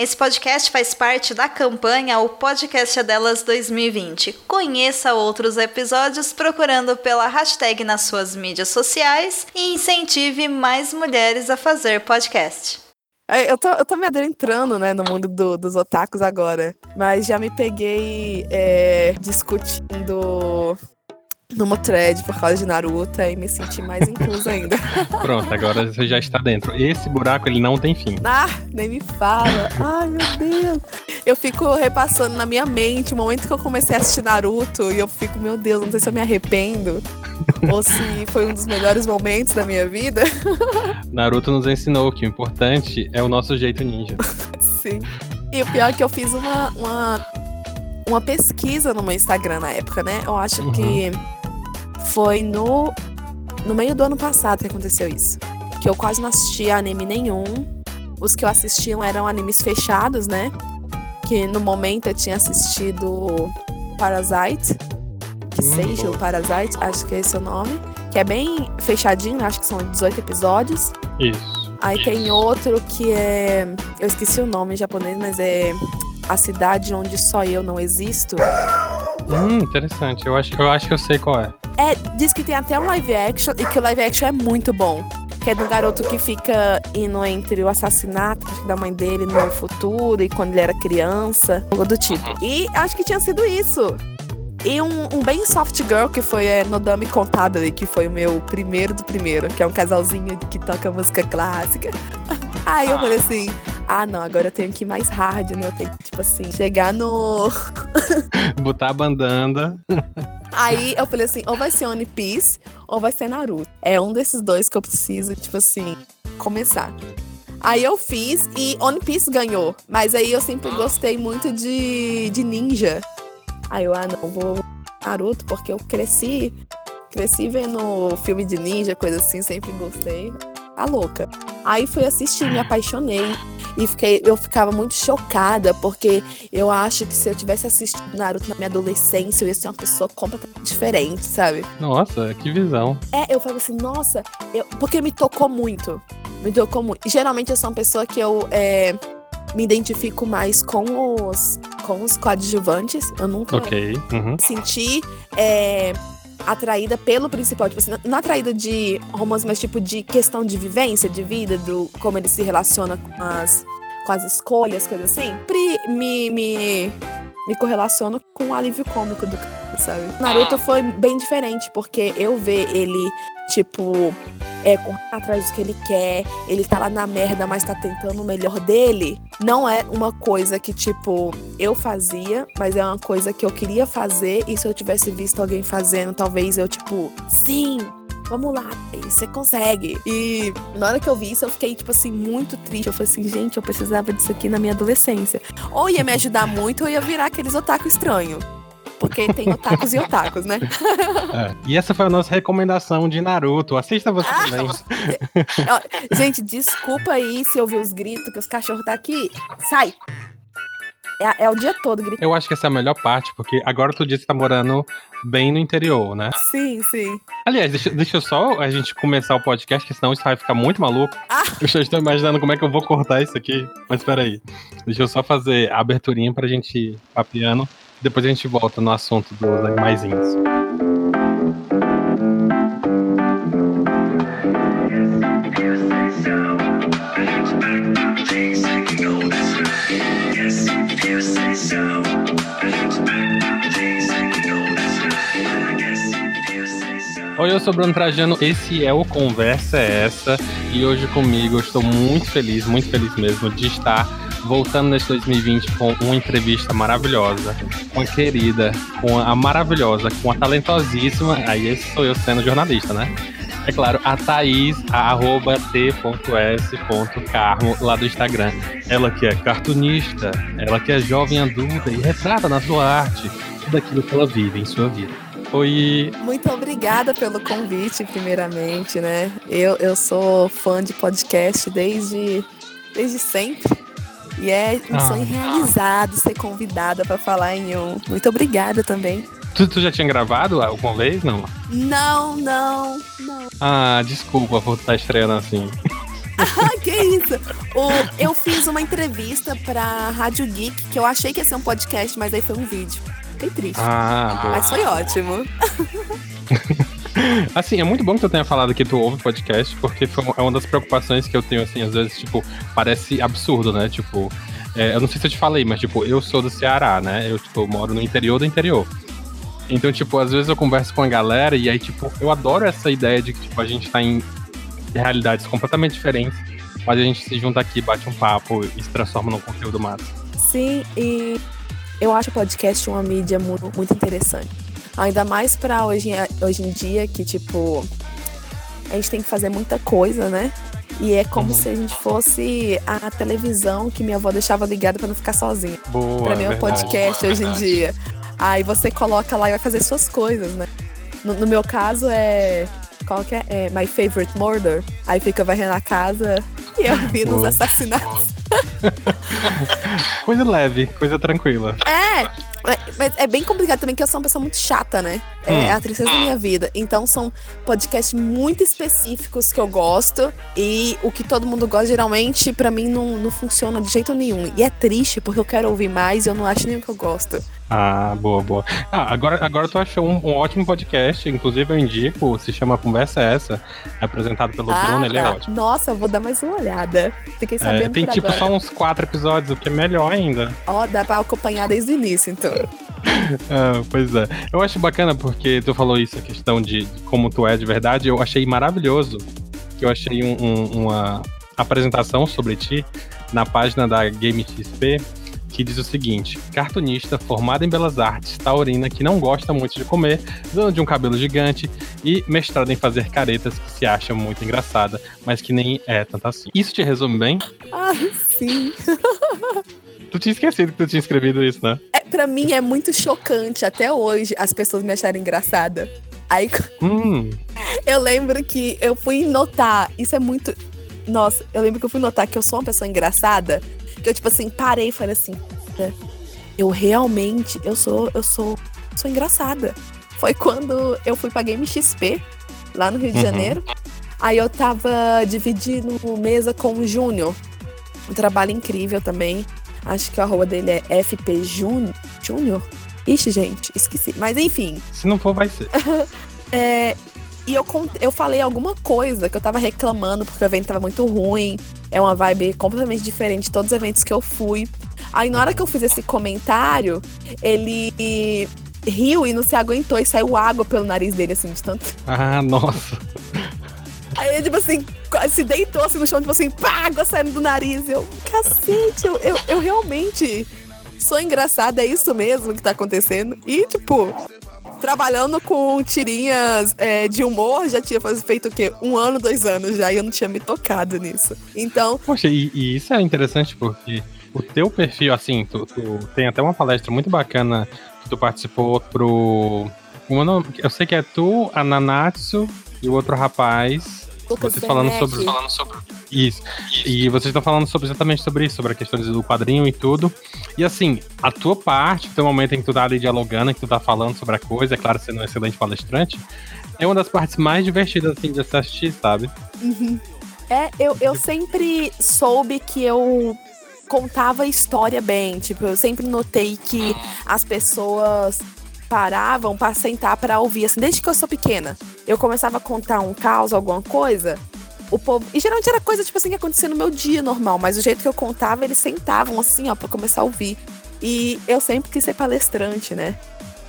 Esse podcast faz parte da campanha O Podcast é Delas 2020. Conheça outros episódios procurando pela hashtag nas suas mídias sociais e incentive mais mulheres a fazer podcast. É, eu tô, eu tô me adentrando, né, no mundo do, dos otakus agora. Mas já me peguei é, discutindo numa thread por causa de Naruto e me senti mais inclusa ainda. Pronto, agora você já está dentro. Esse buraco ele não tem fim. Ah, nem me fala. Ai, meu Deus. Eu fico repassando na minha mente o momento que eu comecei a assistir Naruto e eu fico, meu Deus, não sei se eu me arrependo ou se foi um dos melhores momentos da minha vida. Naruto nos ensinou que o importante é o nosso jeito ninja. Sim. E o pior é que eu fiz uma, uma, uma pesquisa no meu Instagram na época, né? Eu acho uhum. que foi no, no meio do ano passado que aconteceu isso. Que eu quase não assistia anime nenhum. Os que eu assistiam eram animes fechados, né? Que no momento eu tinha assistido Parasite. Que hum, seja o Parasite, acho que é esse o nome. Que é bem fechadinho, acho que são 18 episódios. Isso. Aí tem outro que é. Eu esqueci o nome em japonês, mas é A Cidade Onde Só Eu Não Existo. Hum, interessante. Eu acho, eu acho que eu sei qual é. É, diz que tem até um live action e que o live action é muito bom. Que é do garoto que fica indo entre o assassinato da mãe dele no futuro e quando ele era criança, algo do tipo. E acho que tinha sido isso. E um, um bem soft girl, que foi é, Nodame Contable, que foi o meu primeiro do primeiro, que é um casalzinho que toca música clássica. Aí eu falei assim, ah não, agora eu tenho que ir mais hard, né? Eu tenho que, tipo assim, chegar no. Botar a bandanda. Aí eu falei assim, ou vai ser One Piece ou vai ser Naruto. É um desses dois que eu preciso, tipo assim, começar. Aí eu fiz e One Piece ganhou. Mas aí eu sempre gostei muito de, de ninja. Aí eu, ah não, vou Naruto, porque eu cresci. Cresci vendo filme de ninja, coisa assim, sempre gostei. Tá louca. Aí fui assistir, me apaixonei. E fiquei, eu ficava muito chocada, porque eu acho que se eu tivesse assistido Naruto na minha adolescência, eu ia ser uma pessoa completamente diferente, sabe? Nossa, que visão. É, eu falei assim, nossa, eu, porque me tocou muito. Me tocou muito. Geralmente eu sou uma pessoa que eu é, me identifico mais com os, com os coadjuvantes. Eu nunca okay. uhum. senti. É, atraída pelo principal, tipo assim, não atraída de romance, mas tipo de questão de vivência, de vida, do como ele se relaciona com as, com as escolhas, coisas assim. Me, me, me correlaciono com o alívio cômico do cara, sabe? Naruto foi bem diferente, porque eu ver ele, tipo, é, atrás do que ele quer, ele tá lá na merda, mas tá tentando o melhor dele, não é uma coisa que, tipo, eu fazia, mas é uma coisa que eu queria fazer, e se eu tivesse visto alguém fazendo, talvez eu, tipo, sim, vamos lá, você consegue. E na hora que eu vi isso, eu fiquei, tipo assim, muito triste. Eu falei assim, gente, eu precisava disso aqui na minha adolescência. Ou ia me ajudar muito, ou ia virar aqueles otaku estranho porque tem otakus e otakus, né? É. E essa foi a nossa recomendação de Naruto. Assista você ah, também. Gente, desculpa aí se ouvir os gritos, que os cachorros tá aqui. Sai! É, é, o dia todo gritando. Eu acho que essa é a melhor parte, porque agora tu disse que tá morando bem no interior, né? Sim, sim. Aliás, deixa, deixa eu só a gente começar o podcast, que senão isso vai ficar muito maluco. Ah. Eu já estou imaginando como é que eu vou cortar isso aqui. Mas peraí. Deixa eu só fazer a aberturinha pra gente ir papiando. Depois a gente volta no assunto dos animaizinhos. Oi, eu sou Bruno Trajano, esse é o Conversa é Essa, e hoje comigo eu estou muito feliz, muito feliz mesmo de estar voltando nesse 2020 com uma entrevista maravilhosa, com a querida, com a maravilhosa, com a talentosíssima, aí esse sou eu sendo jornalista, né? É claro, a Thaís, a arroba t.s.carmo lá do Instagram. Ela que é cartunista, ela que é jovem adulta e retrata na sua arte tudo aquilo que ela vive em sua vida. Oi. Muito obrigada pelo convite, primeiramente, né? Eu, eu sou fã de podcast desde, desde sempre. E é um ah. sonho realizado ser convidada para falar em um. Muito obrigada também. Tu, tu, já tinha gravado alguma vez, não? Não, não, não. Ah, desculpa por estar estreando assim. ah, que isso? O, eu fiz uma entrevista pra Rádio Geek, que eu achei que ia ser um podcast, mas aí foi um vídeo. Fiquei triste. Ah, boa. Mas foi ótimo. Assim, é muito bom que tu tenha falado que tu ouve podcast, porque foi, é uma das preocupações que eu tenho, assim, às vezes, tipo, parece absurdo, né? Tipo, é, eu não sei se eu te falei, mas, tipo, eu sou do Ceará, né? Eu, tipo, moro no interior do interior. Então, tipo, às vezes eu converso com a galera e aí, tipo, eu adoro essa ideia de que, tipo, a gente tá em realidades completamente diferentes, mas a gente se junta aqui, bate um papo e se transforma num conteúdo massa. Sim, e eu acho o podcast uma mídia muito, muito interessante. Ainda mais pra hoje, hoje em dia, que, tipo, a gente tem que fazer muita coisa, né? E é como Uhum. se a gente fosse a televisão que minha avó deixava ligada pra não ficar sozinha. Boa, pra mim é um verdade. podcast hoje em dia. Aí você coloca lá e vai fazer suas coisas, né? No, no meu caso é. Qual que é? é? My Favorite Murder. Aí fica varrendo a casa e eu vi nos assassinatos. Coisa leve, coisa tranquila. É, mas é bem complicado também, que eu sou uma pessoa muito chata, né? É Hum. a tristeza da minha vida. Então são podcasts muito específicos que eu gosto. E o que todo mundo gosta, geralmente, pra mim, não, não funciona de jeito nenhum. E é triste, porque eu quero ouvir mais e eu não acho nem o que eu gosto. Ah, boa, boa. Ah, agora, agora tu achou um, um ótimo podcast, inclusive eu indico, se chama Conversa é Essa, é apresentado pelo Bruno, ele é tá. ótimo. Nossa, eu vou dar mais uma olhada. Fiquei É, sabendo tem por tipo agora. só uns quatro episódios, o que é melhor ainda. Ó, dá pra acompanhar desde o início, então. Ah, pois é. Eu acho bacana porque tu falou isso, a questão de como tu é de verdade. Eu achei maravilhoso eu achei um- um- uma apresentação sobre ti na página da Game XP que diz o seguinte: cartunista formada em belas artes, taurina que não gosta muito de comer, dona de um cabelo gigante e mestrada em fazer caretas que se acha muito engraçada, mas que nem é tanto assim. Isso te resume bem? Ah, sim. Tu tinha esquecido que tu tinha escrevido isso, né? É, pra mim é muito chocante até hoje as pessoas me acharem engraçada. Aí Hum, Eu lembro que eu fui notar, isso é muito. Nossa, eu lembro que eu fui notar que eu sou uma pessoa engraçada. Que eu, tipo assim, parei e falei assim, "Cara, eu realmente, eu sou, eu sou, sou engraçada. Foi quando eu fui pra Game XP, lá no Rio de Uhum. Janeiro. Aí eu tava dividindo mesa com o Júnior. Um trabalho incrível também. Acho que a arroba dele é FP. Júnior? Ixi, gente, esqueci. Mas enfim, se não for, vai ser. é, e eu, eu falei alguma coisa que eu tava reclamando porque o evento tava muito ruim. É uma vibe completamente diferente de todos os eventos que eu fui. Aí na hora que eu fiz esse comentário, ele riu e não se aguentou e saiu água pelo nariz dele, assim, de tanto. Ah, nossa. Aí ele, tipo assim, se deitou assim no chão, tipo assim, pá, água saindo do nariz. Eu, cacete, eu, eu, eu realmente sou engraçada, é isso mesmo que tá acontecendo. E, tipo, trabalhando com tirinhas é, de humor, já tinha feito o quê? Um ano, dois anos já, e eu não tinha me tocado nisso. Então, Poxa, e, e isso é interessante porque o teu perfil, assim, tu, tu tem até uma palestra muito bacana que tu participou pro. Eu sei que é tu, a Nanatsu e o outro rapaz. Lucas Vocês falando sobre, falando sobre isso. E vocês estão falando sobre, exatamente sobre isso, sobre a questão do quadrinho e tudo. E assim, a tua parte, o teu momento em que tu tá ali dialogando, que tu tá falando sobre a coisa, é claro, sendo um excelente palestrante, é uma das partes mais divertidas assim, de assistir, sabe? É, eu, eu sempre soube que eu contava a história bem. Tipo, eu sempre notei que as pessoas paravam pra sentar pra ouvir, assim, desde que eu sou pequena. Eu começava a contar um caos, alguma coisa. O povo. E geralmente era coisa, tipo assim, que acontecia no meu dia normal, mas o jeito que eu contava, eles sentavam assim, ó, pra começar a ouvir. E eu sempre quis ser palestrante, né?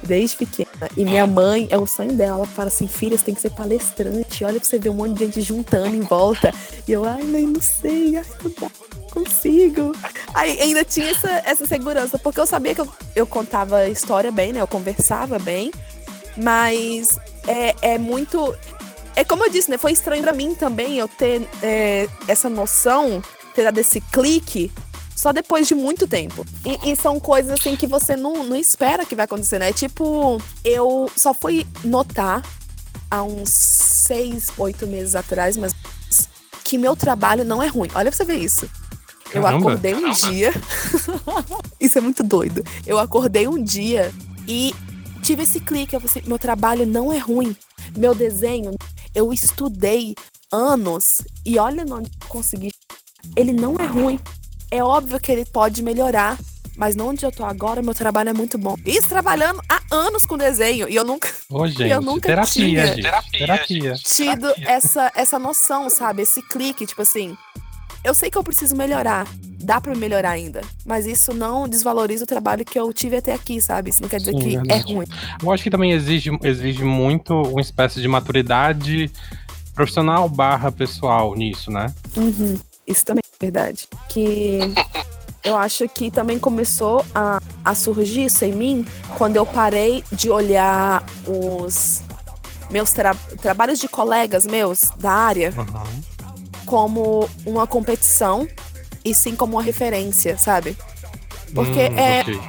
Desde pequena. E minha mãe, é o sonho dela. Ela fala assim: filha, você tem que ser palestrante. Olha pra você ver um monte de gente juntando em volta. E eu, ai, mãe, não sei. Ai, não dá, não consigo. Aí ainda tinha essa, essa segurança, porque eu sabia que eu, eu contava a história bem, né? Eu conversava bem. Mas é, é muito. É como eu disse, né? Foi estranho pra mim também eu ter é, essa noção, ter dado esse clique só depois de muito tempo. E, e são coisas assim que você não, não espera que vai acontecer, né? Tipo, eu só fui notar há uns seis, oito meses atrás, mas que meu trabalho não é ruim. Olha pra você ver isso. Eu Caramba. acordei um dia. isso é muito doido. Eu acordei um dia e tive esse clique. Eu falei assim, meu trabalho não é ruim. Meu desenho, eu estudei anos e olha onde consegui. ele não é ruim. É óbvio que ele pode melhorar, mas não onde eu tô agora, meu trabalho é muito bom. Isso trabalhando há anos com desenho e eu nunca. Ô, gente, eu nunca terapia, tinha gente. Terapia. tido essa, essa noção, sabe? Esse clique, tipo assim. Eu sei que eu preciso melhorar. Dá pra melhorar ainda. Mas isso não desvaloriza o trabalho que eu tive até aqui, sabe? Isso não quer dizer Sim, que é verdade. ruim. Eu acho que também exige, exige muito uma espécie de maturidade profissional barra pessoal nisso, né? Uhum. Isso também é verdade. Que eu acho que também começou a, a surgir isso em mim quando eu parei de olhar os meus tra- trabalhos de colegas meus da área Uhum. como uma competição e sim como uma referência, sabe? Porque Hum, é, ok.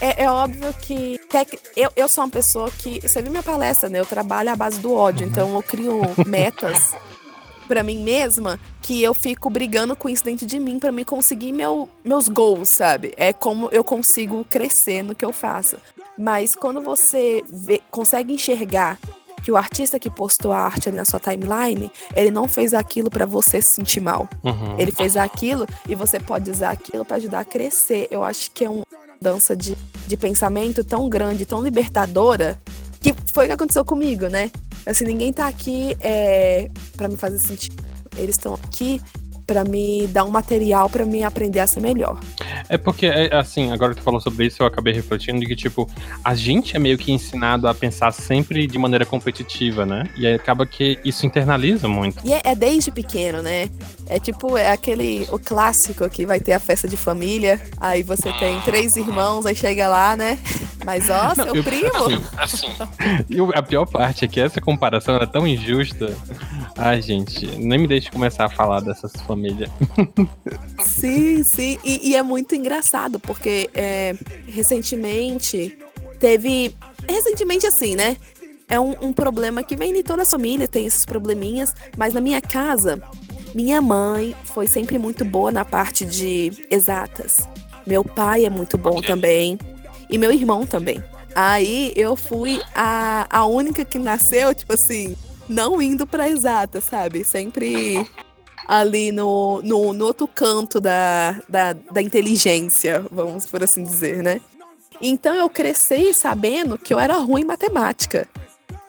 é, é óbvio que tec- eu, eu sou uma pessoa que. Você viu minha palestra, né? Eu trabalho à base do ódio, então eu crio metas pra mim mesma que eu fico brigando com isso dentro de mim pra me conseguir meu, meus goals, sabe? É como eu consigo crescer no que eu faço. Mas quando você vê- consegue enxergar que o artista que postou a arte ali na sua timeline, ele não fez aquilo pra você se sentir mal. Uhum. Ele fez aquilo e você pode usar aquilo pra ajudar a crescer. Eu acho que é uma dança de, de pensamento tão grande, tão libertadora, que foi o que aconteceu comigo, né? Assim, ninguém tá aqui é, para me fazer sentir. Eles estão aqui pra me dar um material pra me aprender a ser melhor. É porque, é, assim, agora que tu falou sobre isso, eu acabei refletindo de que, tipo, a gente é meio que ensinado a pensar sempre de maneira competitiva, né? E aí acaba que isso internaliza muito. E é, é desde pequeno, né? É tipo, é aquele, o clássico que vai ter a festa de família, aí você tem três irmãos, aí chega lá, né? Mas ó, seu eu- primo, assim, E o- a pior parte é que essa comparação era tão injusta. Ai, gente, nem me deixe começar a falar dessas famílias. Sim, sim. E, e é muito engraçado, porque é, recentemente teve. Recentemente, assim, né? É um, um problema que vem de toda a família, tem esses probleminhas, mas na minha casa, minha mãe foi sempre muito boa na parte de exatas. Meu pai é muito bom também. E meu irmão também. Aí eu fui a, a única que nasceu, tipo assim, não indo pra exata, sabe? Sempre ali no, no, no outro canto da, da, da inteligência, vamos por assim dizer, né? Então eu cresci sabendo que eu era ruim em matemática.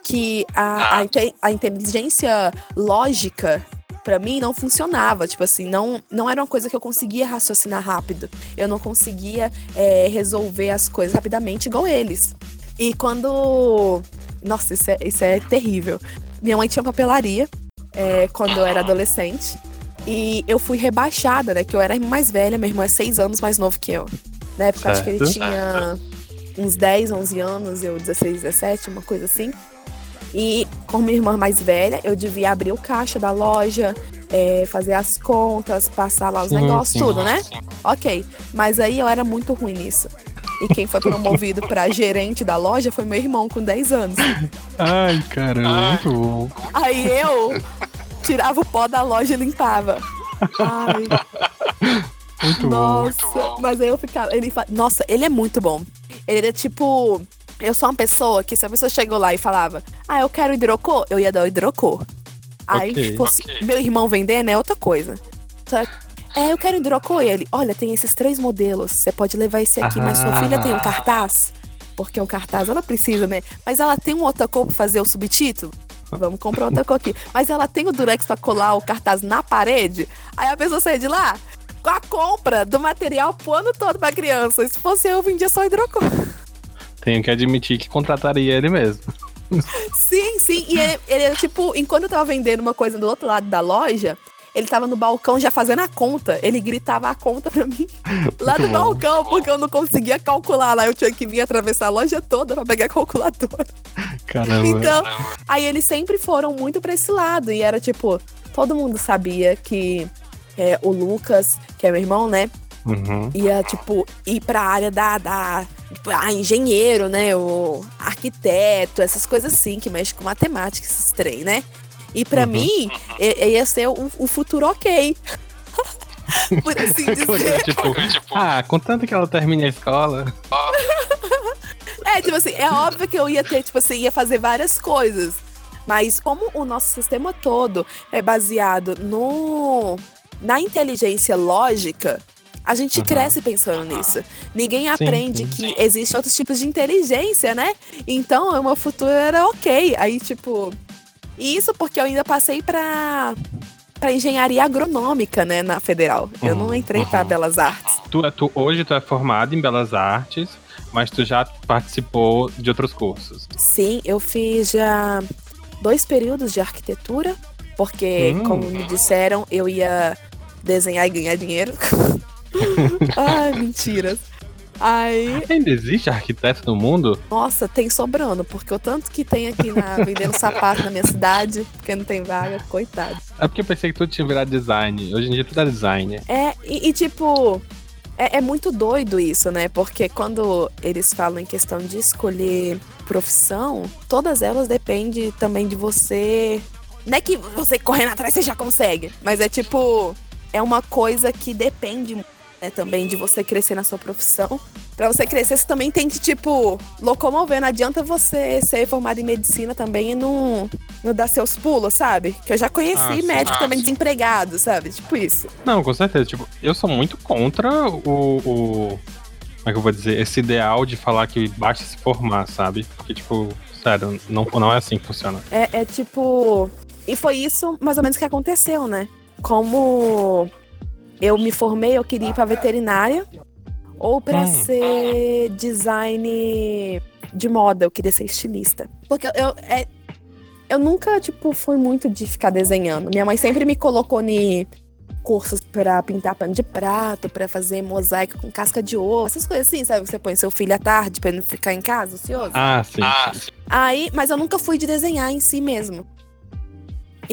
Que a, a, inte- a inteligência lógica, pra mim, não funcionava. Tipo assim, não, não era uma coisa que eu conseguia raciocinar rápido. Eu não conseguia é, resolver as coisas rapidamente igual eles. E quando. Nossa, isso é, isso é terrível. Minha mãe tinha papelaria é, quando eu era adolescente. E eu fui rebaixada, né? Que eu era mais velha, meu irmão é seis anos mais novo que eu. Na época, acho que ele Certo. tinha uns 10, 11 anos, eu 16, 17, uma coisa assim. E com minha irmã mais velha, eu devia abrir o caixa da loja, é, fazer as contas, passar lá os Sim, negócios, sim. tudo, né? Ok. Mas aí eu era muito ruim nisso. E quem foi promovido pra gerente da loja foi meu irmão, com 10 anos. Ai, caramba, muito bom. Aí eu tirava o pó da loja e limpava. Ai, Muito bom. nossa. Mas aí eu ficava. Ele fa... Nossa, ele é muito bom. Ele era tipo. Eu sou uma pessoa que se a pessoa chegou lá e falava, ah, eu quero hidrocor, eu ia dar o hidrocor. Aí, Ok. se fosse meu irmão vendendo, é outra coisa. Só que, É, eu quero hidrocor. E ele, olha, tem esses três modelos. Você pode levar esse aqui, mas sua filha tem um Ah. cartaz? Porque o cartaz ela precisa, né? Mas ela tem um outra cor pra fazer o subtítulo? Vamos comprar outra cor aqui. Mas ela tem o durex pra colar o cartaz na parede? Aí a pessoa sai de lá com a compra do material pro ano todo pra criança. Se fosse eu, eu vendia só hidrocor. Tenho que admitir que contrataria ele mesmo. Sim, sim. E ele, ele era tipo, enquanto eu tava vendendo uma coisa do outro lado da loja, ele tava no balcão já fazendo a conta. Ele gritava a conta pra mim lá bom. balcão, porque eu não conseguia calcular lá. Eu tinha que vir atravessar a loja toda pra pegar a calculadora. Caramba. Então, aí eles sempre foram muito pra esse lado. E era tipo, todo mundo sabia que é, o Lucas, que é meu irmão, né? Uhum. ia, tipo, ir pra área da, da ah, engenheiro, né? O arquiteto, essas coisas assim, que mexe com matemática, esses trem, né? E pra Uhum. mim, ia ser o, o futuro ok. Por assim dizer. tipo, ah, contanto que ela termine a escola. É, tipo assim, é óbvio que eu ia ter, tipo assim, ia fazer várias coisas. Mas como o nosso sistema todo é baseado no na inteligência lógica, a gente Uhum. cresce pensando nisso. Ninguém Sim, aprende sim. que existem outros tipos de inteligência, né? Então, o meu futuro era ok. Aí, tipo. E Isso porque eu ainda passei pra, pra engenharia agronômica, né, na federal. Eu não Uhum, entrei uhum. belas artes. Tu, é- tu, hoje tu é formado em Belas Artes, mas tu já participou de outros cursos. Sim, eu fiz já dois períodos de arquitetura, porque, Hum. como me disseram, eu ia desenhar e ganhar dinheiro. Ai, mentiras. Aí, Ainda existe arquiteto no mundo? nossa, tem sobrando, porque o tanto que tem aqui na vendendo sapato na minha cidade, porque não tem vaga, coitado. É porque eu pensei que tu tinha virado design. Hoje em dia tu é designer. É, e, e, tipo, é, é muito doido isso, né? Porque quando eles falam em questão de escolher profissão, todas elas dependem também de você. Não é que você correndo atrás você já consegue, mas é tipo, é uma coisa que depende né, também de você crescer na sua profissão. Pra você crescer, você também tem que, tipo, locomover. Não adianta você ser formado em medicina também e não, não dar seus pulos, sabe? Que eu já conheci Ah, médico Ah, também sim. desempregado, sabe? Tipo isso. Não, com certeza. Tipo, eu sou muito contra o, o. Como é que eu vou dizer? Esse ideal de falar que basta se formar, sabe? Porque, tipo, sério, não, não é assim que funciona. É, é tipo. E foi isso mais ou menos que aconteceu, né? Como eu me formei, eu queria ir pra veterinária ou pra Hum. ser design de moda, eu queria ser estilista. Porque eu, é, eu nunca, tipo, fui muito de ficar desenhando. Minha mãe sempre me colocou em cursos pra pintar pano de prato, pra fazer mosaico com casca de ovo, essas coisas assim, sabe? Você põe seu filho à tarde pra ele não ficar em casa, ocioso. Ah, sim. sim. Aí, mas eu nunca fui de desenhar em si mesmo.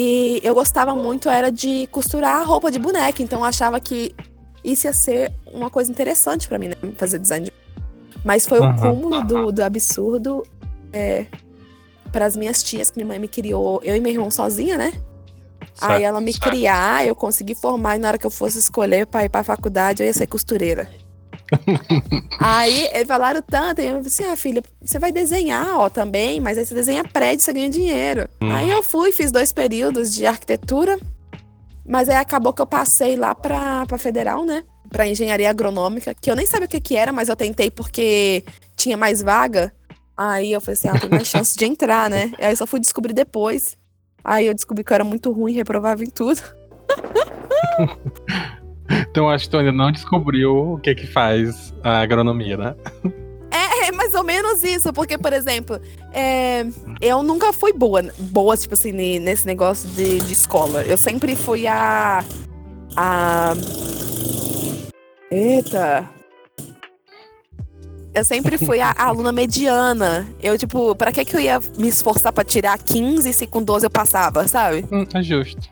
E eu gostava muito era de costurar roupa de boneca, então eu achava que isso ia ser uma coisa interessante pra mim, né? Fazer design de... Mas foi o Aham. cúmulo do, do absurdo é, para as minhas tias, que minha mãe me criou, eu e meu irmão sozinha, né? Aí Certo. ela me criar, eu consegui formar, e na hora que eu fosse escolher pra ir pra faculdade, eu ia ser costureira. aí eles falaram tanto, e eu falei assim: ah, filha, você vai desenhar, ó, também, mas aí você desenha prédio, você ganha dinheiro. Hum. Aí eu fui, fiz dois períodos de arquitetura, mas aí acabou que eu passei lá pra, pra federal, né? Pra engenharia agronômica, que eu nem sabia o que, que era, mas eu tentei porque tinha mais vaga. Aí eu falei assim: ah, tem mais chance de entrar, né? Aí eu só fui descobrir depois. Aí eu descobri que eu era muito ruim, reprovava em tudo. Então acho que tu ainda não descobriu o que que faz a agronomia, né? É mais ou menos isso, porque, por exemplo, é, eu nunca fui boa, boa, tipo assim, ne- nesse negócio de, de escola. Eu sempre fui a. A. Eita! Eu sempre fui a, a aluna mediana. Eu, tipo, pra que, que eu ia me esforçar pra tirar 15 se com 12 eu passava, sabe? Hum, é justo.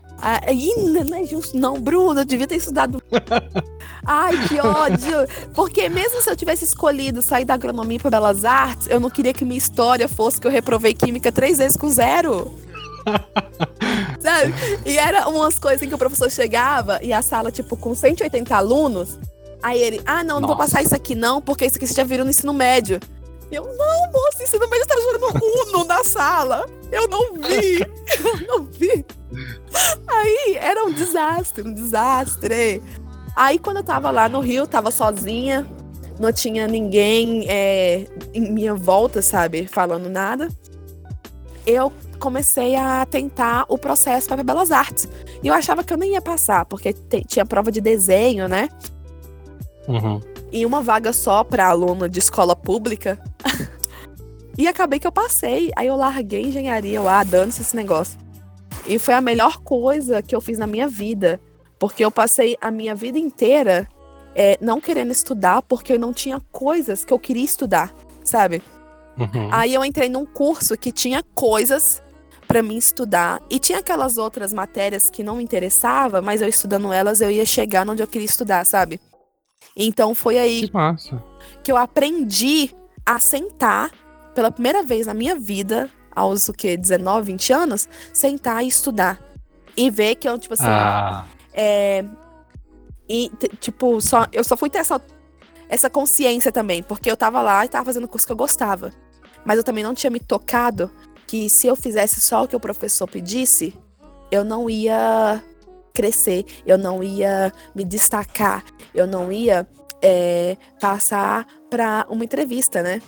Ih, não é justo, não, Bruno. Eu devia ter estudado. Ai, que ódio. Porque mesmo se eu tivesse escolhido sair da agronomia para belas artes, eu não queria que minha história fosse que eu reprovei química três vezes com zero. Sabe? E era umas coisas em que o professor chegava e a sala, tipo, com 180 alunos. Aí ele, ah, não, não vou Nossa. passar isso aqui não, porque isso aqui você já virou no ensino médio. Eu, não, moça, ensino médio tá jogando Uno na sala. Eu não vi. Eu não vi. Aí era um desastre, um desastre. Aí quando eu tava lá no Rio, tava sozinha, não tinha ninguém é, em minha volta, sabe, falando nada. Eu comecei a tentar o processo para Belas Artes. E eu achava que eu nem ia passar, porque tinha prova de desenho, né? Uhum. E uma vaga só para aluno de escola pública. e acabei que eu passei. Aí eu larguei engenharia, eu, ah, dane-se esse negócio. E foi a melhor coisa que eu fiz na minha vida. Porque eu passei a minha vida inteira é, não querendo estudar, porque eu não tinha coisas que eu queria estudar, sabe? Uhum. Aí eu entrei num curso que tinha coisas pra mim estudar e tinha aquelas outras matérias que não me interessava, mas eu estudando elas eu ia chegar onde eu queria estudar, sabe? Então foi aí Que que eu aprendi a sentar pela primeira vez na minha vida, aos o quê? 19, 20 anos, sentar e estudar. E ver que eu, tipo assim, Ah, é, e, tipo, só, eu só fui ter essa, essa consciência também, porque eu tava lá e tava fazendo curso que eu gostava. Mas eu também não tinha me tocado que se eu fizesse só o que o professor pedisse, eu não ia crescer, eu não ia me destacar, eu não ia é, passar para uma entrevista, né?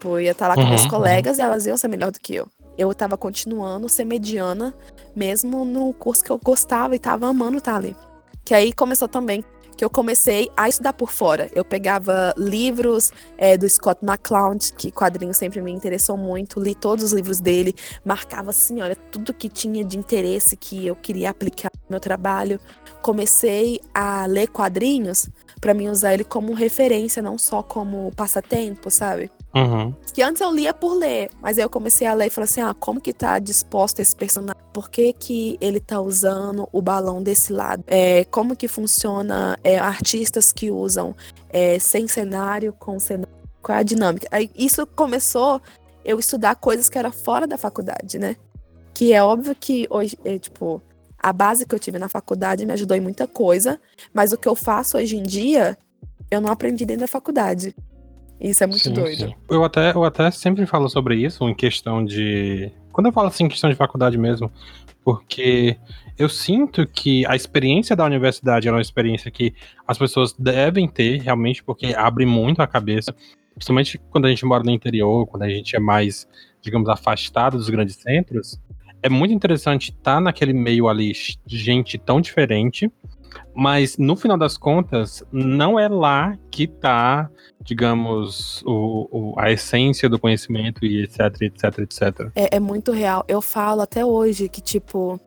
Pô, eu ia estar tá lá com uhum, meus colegas uhum. e elas iam ser melhor do que eu. Eu tava continuando ser mediana, mesmo no curso que eu gostava e tava amando estar tá ali. Que aí começou também que eu comecei a estudar por fora. Eu pegava livros é, do Scott McCloud, que quadrinho sempre me interessou muito, li todos os livros dele, marcava assim, olha, tudo que tinha de interesse que eu queria aplicar no meu trabalho. Comecei a ler quadrinhos para mim usar ele como referência, não só como passatempo, sabe? Uhum. Que antes eu lia por ler, mas aí eu comecei a ler e falei assim: ah, como que tá disposto esse personagem? Por que, que ele tá usando o balão desse lado? É, como que funciona é, artistas que usam é, sem cenário, com cenário? Qual é a dinâmica? Aí isso começou eu estudar coisas que era fora da faculdade, né? Que é óbvio que hoje, é, tipo, a base que eu tive na faculdade me ajudou em muita coisa, mas o que eu faço hoje em dia, eu não aprendi dentro da faculdade. Isso é muito sim, doido. Sim. Eu até, eu até sempre falo sobre isso, em questão de. Quando eu falo assim, em questão de faculdade mesmo, porque eu sinto que a experiência da universidade é uma experiência que as pessoas devem ter realmente, porque abre muito a cabeça, principalmente quando a gente mora no interior, quando a gente é mais, digamos, afastado dos grandes centros é muito interessante estar naquele meio ali de gente tão diferente, mas no final das contas, não é lá que está, digamos, o, o, a essência do conhecimento e etc, etc, etc. É, é muito real. Eu falo até hoje que, tipo,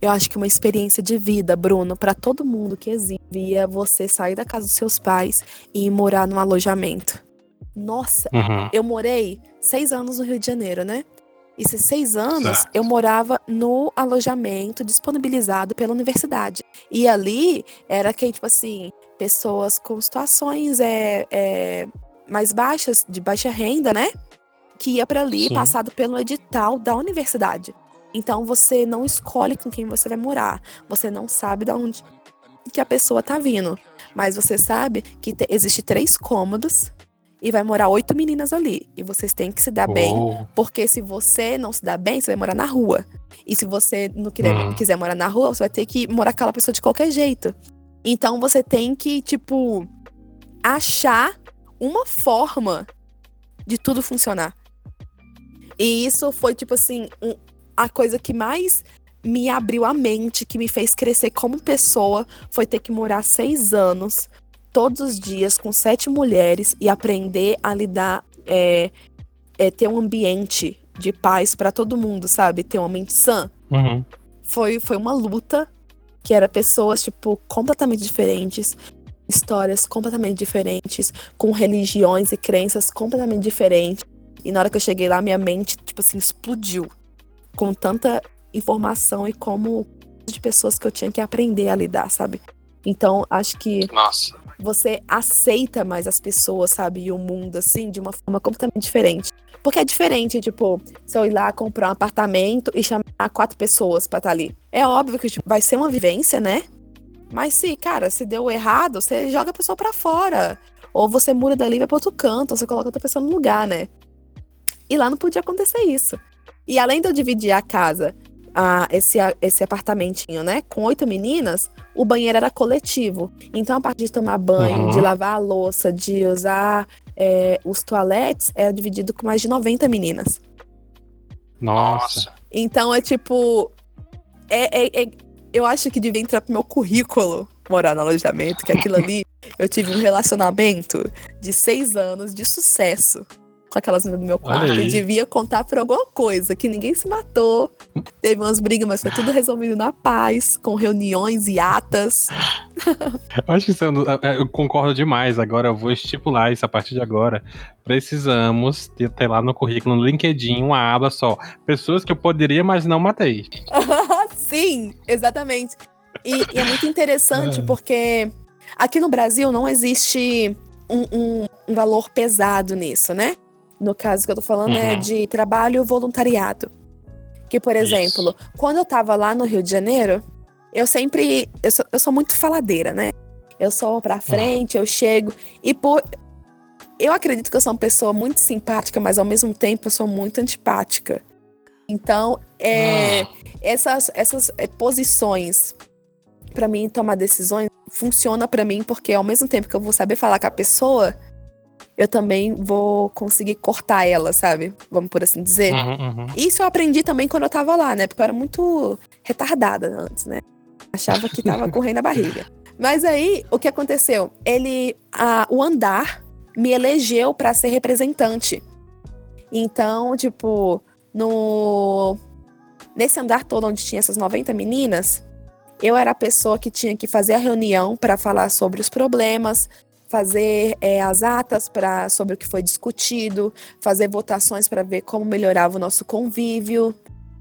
eu acho que uma experiência de vida, Bruno, para todo mundo que existe, é você sair da casa dos seus pais e ir morar num alojamento. Nossa, uhum. eu morei seis anos no Rio de Janeiro, né? Esses seis anos certo. eu morava no alojamento disponibilizado pela universidade. E ali era que, tipo assim, pessoas com situações é, é mais baixas, de baixa renda, né? Que ia para ali, Sim. passado pelo edital da universidade. Então você não escolhe com quem você vai morar. Você não sabe de onde que a pessoa tá vindo. Mas você sabe que existe três cômodos e vai morar oito meninas ali. E vocês têm que se dar oh. bem, porque se você não se dá bem, você vai morar na rua. E se você não quiser, uhum. quiser morar na rua, você vai ter que morar com aquela pessoa de qualquer jeito. Então você tem que, tipo, achar uma forma de tudo funcionar. E isso foi, tipo assim, um, a coisa que mais me abriu a mente, que me fez crescer como pessoa, foi ter que morar seis anos todos os dias com sete mulheres e aprender a lidar, é, é ter um ambiente de paz para todo mundo, sabe? Ter uma mente sã. Uhum. Foi, foi uma luta que era pessoas, tipo, completamente diferentes, histórias completamente diferentes, com religiões e crenças completamente diferentes. E na hora que eu cheguei lá, minha mente, tipo assim, explodiu com tanta informação e como de pessoas que eu tinha que aprender a lidar, sabe? Então, acho que Nossa você aceita mais as pessoas, sabe? E o mundo, assim, de uma forma completamente diferente. Porque é diferente, tipo, se eu ir lá comprar um apartamento e chamar quatro pessoas pra estar tá ali. É óbvio que tipo, vai ser uma vivência, né? Mas se, cara, se deu errado, você joga a pessoa pra fora. Ou você muda dali e vai pra outro canto, ou você coloca outra pessoa no lugar, né? E lá não podia acontecer isso. E além de eu dividir a casa, a, esse, a, esse apartamentinho, né, com oito meninas, o banheiro era coletivo. Então, a parte de tomar banho, uhum. de lavar a louça, de usar é, os toaletes, era dividido com mais de 90 meninas. Nossa. Então, é tipo. É, é, é, eu acho que devia entrar pro meu currículo morar no alojamento, que aquilo ali eu tive um relacionamento de seis anos de sucesso com aquelas do meu quarto. Eu devia contar por alguma coisa, que ninguém se matou. Teve umas brigas, mas foi tudo resolvido na paz, com reuniões e atas. Eu acho que isso, é, eu concordo demais. Agora eu vou estipular isso a partir de agora. Precisamos ter, ter lá no currículo, no LinkedIn, uma aba só. Pessoas que eu poderia, mas não matei. Sim, exatamente. E, e, é muito interessante é. porque aqui no Brasil não existe um, um, um valor pesado nisso, né? No caso que eu tô falando é uhum. é de trabalho voluntariado. Que, por exemplo, Isso. quando eu tava lá no Rio de Janeiro, eu sempre. Eu sou, eu sou muito faladeira, né? Eu sou pra frente, uhum. eu chego. E por. Eu acredito que eu sou uma pessoa muito simpática, mas ao mesmo tempo eu sou muito antipática. Então, é, uhum. essas, essas é, posições para mim tomar decisões funciona para mim porque ao mesmo tempo que eu vou saber falar com a pessoa, eu também vou conseguir cortar ela, sabe? Vamos por assim dizer. Uhum, uhum. Isso eu aprendi também quando eu tava lá, né? Porque eu era muito retardada antes, né? Achava que tava correndo a barriga. Mas aí, o que aconteceu? Ele, a, o andar me elegeu para ser representante. Então, tipo, no nesse andar todo onde tinha essas 90 meninas, eu era a pessoa que tinha que fazer a reunião para falar sobre os problemas, fazer é, as atas para sobre o que foi discutido, fazer votações para ver como melhorava o nosso convívio,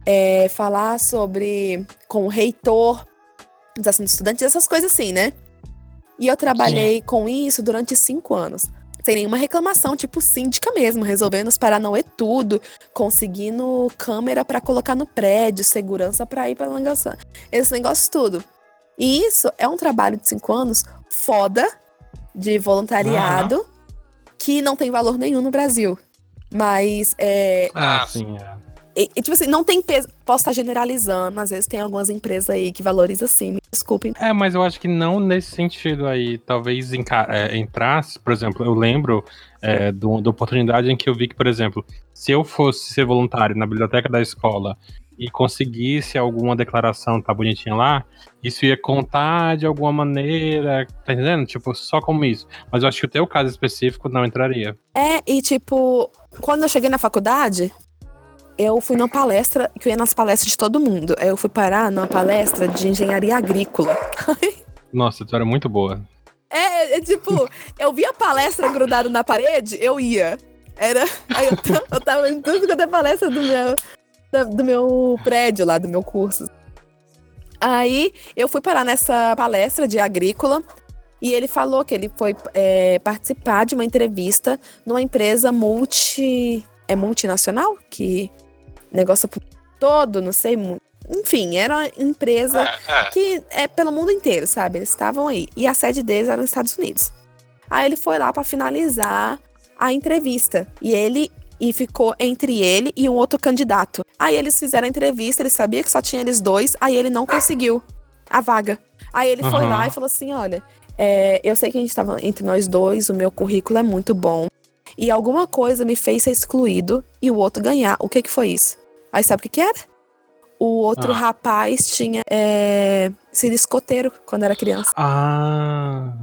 é, falar sobre com o reitor dos assuntos estudantes, essas coisas assim, né? E eu trabalhei Sim. com isso durante cinco anos. Sem nenhuma reclamação, tipo síndica mesmo, resolvendo os Paranauê tudo, conseguindo câmera para colocar no prédio, segurança para ir para langação. Esse negócio tudo. E isso é um trabalho de cinco anos foda, de voluntariado, uhum. que não tem valor nenhum no Brasil. Mas é. Ah, sim, é. E, e, tipo assim, não tem peso. Posso estar generalizando, às vezes tem algumas empresas aí que valorizam sim, me desculpem. É, mas eu acho que não nesse sentido aí. Talvez é, entrasse, por exemplo, eu lembro é, do, da oportunidade em que eu vi que, por exemplo, se eu fosse ser voluntário na biblioteca da escola e conseguisse alguma declaração tá bonitinha lá, isso ia contar de alguma maneira, tá entendendo? Tipo, só como isso. Mas eu acho que o teu caso específico não entraria. É, e tipo, quando eu cheguei na faculdade, eu fui numa palestra, que eu ia nas palestras de todo mundo. Eu fui parar numa palestra de engenharia agrícola. Nossa, tu era muito boa. É, é tipo, eu via a palestra grudada na parede, eu ia. Era. Aí eu, eu tava em tudo quanto é palestra do meu, do meu prédio lá, do meu curso. Aí eu fui parar nessa palestra de agrícola e ele falou que ele foi é, participar de uma entrevista numa empresa multi. É multinacional? Que negócio todo, não sei. Enfim, era uma empresa é, é. que é pelo mundo inteiro, sabe? Eles estavam aí. E a sede deles era nos Estados Unidos. Aí ele foi lá para finalizar a entrevista. E ele e ficou entre ele e um outro candidato. Aí eles fizeram a entrevista, ele sabia que só tinha eles dois, aí ele não conseguiu a vaga. Aí ele uhum. foi lá e falou assim: olha, é, eu sei que a gente estava entre nós dois, o meu currículo é muito bom. E alguma coisa me fez ser excluído e o outro ganhar. O que que foi isso? Aí sabe o que, que era? O outro ah. rapaz tinha é, sido escoteiro quando era criança. Ah,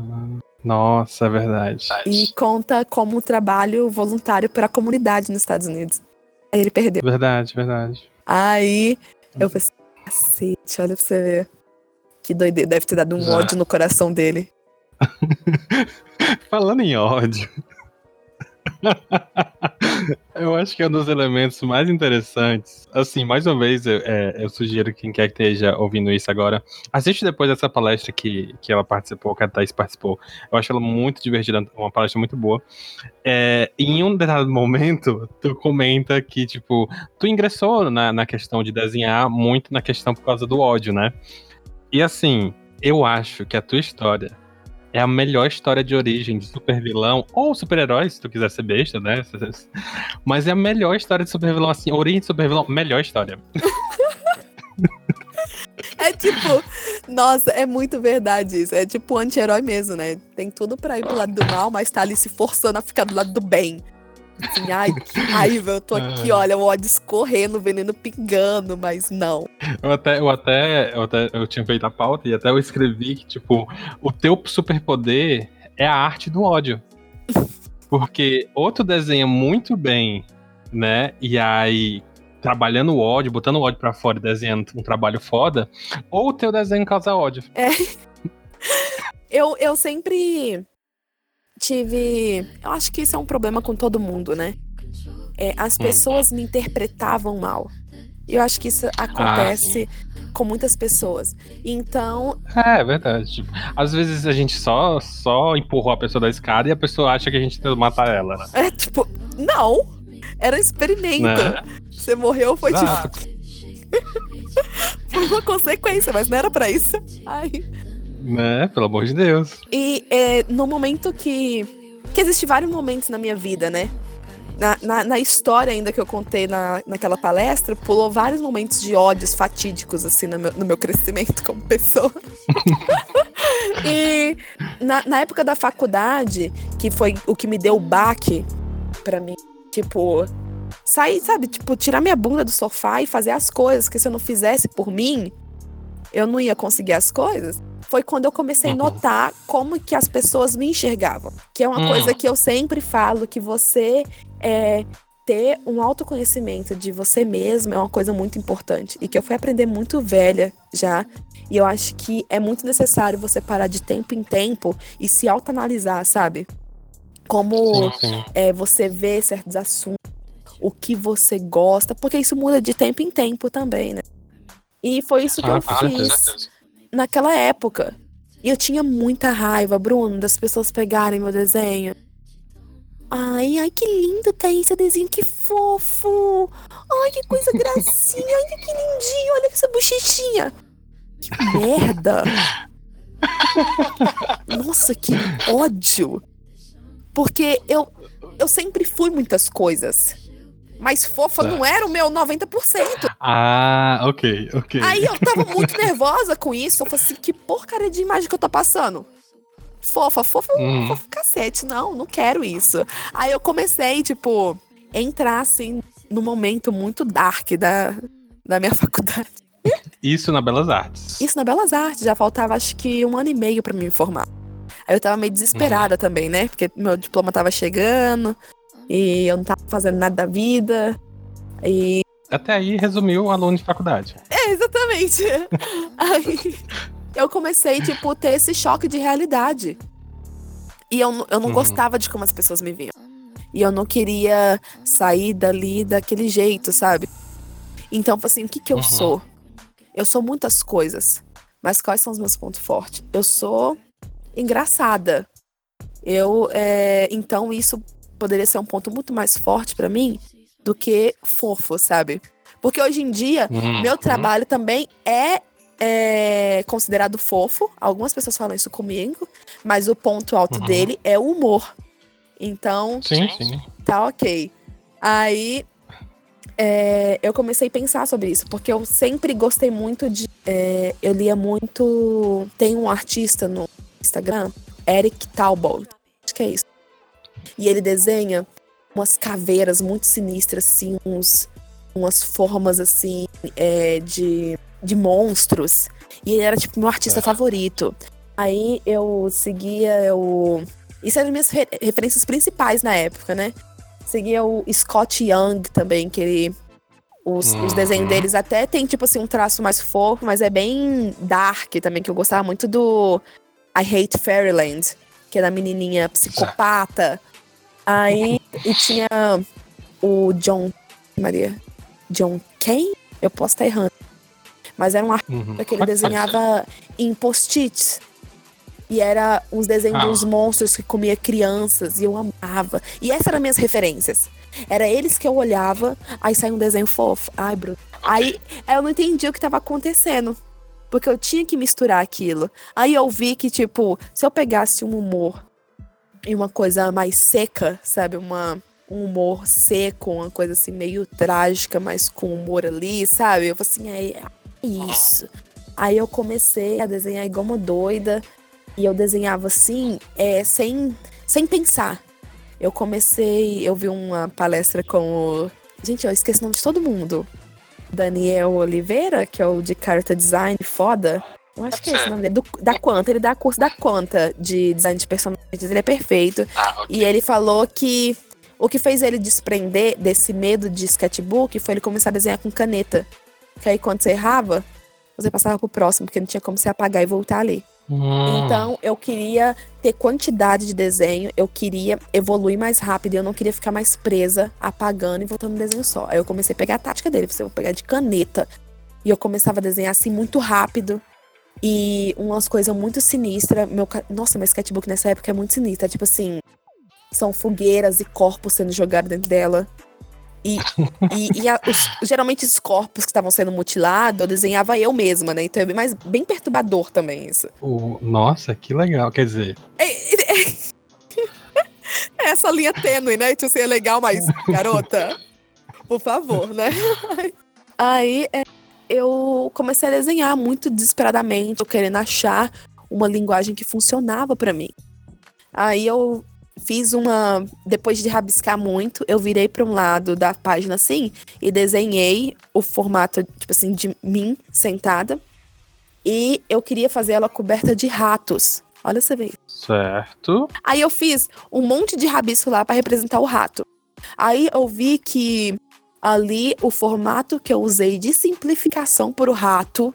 nossa, é verdade. E conta como trabalho voluntário para a comunidade nos Estados Unidos. Aí ele perdeu. Verdade, verdade. Aí eu pensei, cacete, olha pra você ver. Que doideira, deve ter dado um Já. ódio no coração dele. Falando em ódio. eu acho que é um dos elementos mais interessantes. Assim, mais uma vez, eu, é, eu sugiro que quem quer que esteja ouvindo isso agora, assiste depois dessa palestra que, que ela participou, que a Thais participou. Eu acho ela muito divertida, uma palestra muito boa. É, em um determinado momento, tu comenta que, tipo, tu ingressou na, na questão de desenhar muito na questão por causa do ódio, né? E assim, eu acho que a tua história é a melhor história de origem de super vilão, ou super-herói, se tu quiser ser besta, né? Mas é a melhor história de super vilão, assim, origem de super vilão, melhor história. É tipo, nossa, é muito verdade isso. É tipo anti-herói mesmo, né? Tem tudo pra ir pro lado do mal, mas tá ali se forçando a ficar do lado do bem. Assim, ai, que raiva, eu tô aqui, olha, o ódio escorrendo, o veneno pingando, mas não. Eu até, eu até, eu até, eu tinha feito a pauta e até eu escrevi que, tipo, o teu superpoder é a arte do ódio. Porque outro desenha muito bem, né, e aí trabalhando o ódio, botando o ódio pra fora e desenhando um trabalho foda, ou o teu desenho causa ódio. É. Eu, eu sempre tive. Eu acho que isso é um problema com todo mundo, né? É, as hum. pessoas hum. me interpretavam mal. Eu acho que isso acontece ah, com muitas pessoas. Então. É, é verdade. Tipo, às vezes a gente só, só empurrou a pessoa da escada e a pessoa acha que a gente tem que matar ela, né? É, tipo, não! Era um experimento. Né? Você morreu, foi. Exato. tipo. foi uma consequência, mas não era pra isso. Ai. Né, pelo amor de Deus. E é, no momento que. Que existe vários momentos na minha vida, né? na, na, na, história ainda que eu contei na, naquela palestra, pulou vários momentos de ódios fatídicos, assim, no meu, no meu crescimento como pessoa. e na, na época da faculdade, que foi o que me deu o baque para mim, tipo, sair, sabe, tipo, tirar minha bunda do sofá e fazer as coisas, que se eu não fizesse por mim, eu não ia conseguir as coisas foi quando eu comecei a uhum. notar como que as pessoas me enxergavam. Que é uma hum. coisa que eu sempre falo, que você é, ter um autoconhecimento de você mesmo é uma coisa muito importante. E que eu fui aprender muito velha já. E eu acho que é muito necessário você parar de tempo em tempo e se autoanalisar, sabe? Como sim, sim. É, você vê certos assuntos, o que você gosta, porque isso muda de tempo em tempo também, né? E foi isso que ah, eu fiz naquela época. E eu tinha muita raiva, Bruno, das pessoas pegarem meu desenho. Ai, ai, que lindo tá esse desenho, que fofo! Ai, que coisa gracinha, ai, que lindinho, olha essa bochechinha. Que merda! Nossa, que ódio! Porque eu, eu sempre fui muitas coisas. Mas fofa tá. não era o meu 90%. Ah, ok, ok. Aí eu tava muito nervosa com isso. Eu falei assim, que porcaria de imagem que eu tô passando? Fofa, fofa, hum. fofa cacete. Não, não quero isso. Aí eu comecei, tipo, entrar assim no momento muito dark da, da minha faculdade. Isso na Belas Artes. Isso na Belas Artes. Já faltava acho que um ano e meio para me formar. Aí eu tava meio desesperada uhum. também, né? Porque meu diploma tava chegando e eu não tava fazendo nada da vida. E. Até aí resumiu o aluno de faculdade. É, exatamente. aí eu comecei, tipo, ter esse choque de realidade. E eu, eu não uhum. gostava de como as pessoas me viam. E eu não queria sair dali daquele jeito, sabe? Então, assim, o que que eu uhum. sou? Eu sou muitas coisas. Mas quais são os meus pontos fortes? Eu sou engraçada. Eu, é, então, isso poderia ser um ponto muito mais forte para mim do que fofo, sabe? Porque hoje em dia, uhum. meu trabalho também é, é, considerado fofo. Algumas pessoas falam isso comigo, mas o ponto alto uhum. dele é o humor. Então, sim, sim. tá ok. Aí é, eu comecei a pensar sobre isso, porque eu sempre gostei muito de. É, eu lia muito. Tem um artista no Instagram, Eric Talbot. Acho que é isso. E ele desenha umas caveiras muito sinistras, assim, uns, umas formas, assim, é, de, de monstros. E ele era, tipo, meu artista é. favorito. Aí eu seguia eu Isso eram minhas referências principais na época, né? Seguia o Scott Young também, que ele. Os, uhum. os desenhos deles até tem, tipo assim, um traço mais fofo, mas é bem dark também, que eu gostava muito do I Hate Fairyland, que é da menininha psicopata. Aí e tinha o John Maria. John quem? Eu posso estar errando. Mas era um artista uhum. que ele desenhava em post-its. E era uns desenhos ah. dos monstros que comia crianças. E eu amava. E essas eram minhas referências. Era eles que eu olhava, aí saiu um desenho fofo. Ai, Bruno. Aí eu não entendi o que estava acontecendo. Porque eu tinha que misturar aquilo. Aí eu vi que, tipo, se eu pegasse um humor e uma coisa mais seca, sabe? Uma, um humor seco, uma coisa assim meio trágica, mas com humor ali, sabe? Eu falei assim, é isso. Aí eu comecei a desenhar igual uma doida. E eu desenhava assim, é, sem, sem pensar. Eu comecei, eu vi uma palestra com o. Gente, eu esqueci o nome de todo mundo. Daniel Oliveira, que é o de carta design foda. Eu acho que é esse o nome dele. Do, da Quanta, ele dá curso da Quanta de design de personagens, ele é perfeito. Ah, okay. E ele falou que o que fez ele desprender desse medo de sketchbook foi ele começar a desenhar com caneta. Que aí quando você errava, você passava pro próximo, porque não tinha como você apagar e voltar ali. Hum. Então, eu queria ter quantidade de desenho, eu queria evoluir mais rápido, eu não queria ficar mais presa, apagando e voltando no desenho só. Aí eu comecei a pegar a tática dele, você vou pegar de caneta. E eu começava a desenhar assim muito rápido. E umas coisas muito sinistras. Meu, nossa, meu sketchbook nessa época é muito sinistra. Tipo assim, são fogueiras e corpos sendo jogados dentro dela. E, e, e a, os, geralmente os corpos que estavam sendo mutilados, eu desenhava eu mesma, né? Então é bem, mais, bem perturbador também isso. nossa, que legal. Quer dizer. É, é, essa linha tênue, né? Tipo assim, é legal, mas, garota, por favor, né? Aí é, eu comecei a desenhar muito desesperadamente, querendo achar uma linguagem que funcionava para mim. Aí eu fiz uma. Depois de rabiscar muito, eu virei para um lado da página assim e desenhei o formato, tipo assim, de mim sentada. E eu queria fazer ela coberta de ratos. Olha você ver. Certo. Aí eu fiz um monte de rabisco lá para representar o rato. Aí eu vi que ali o formato que eu usei de simplificação para o rato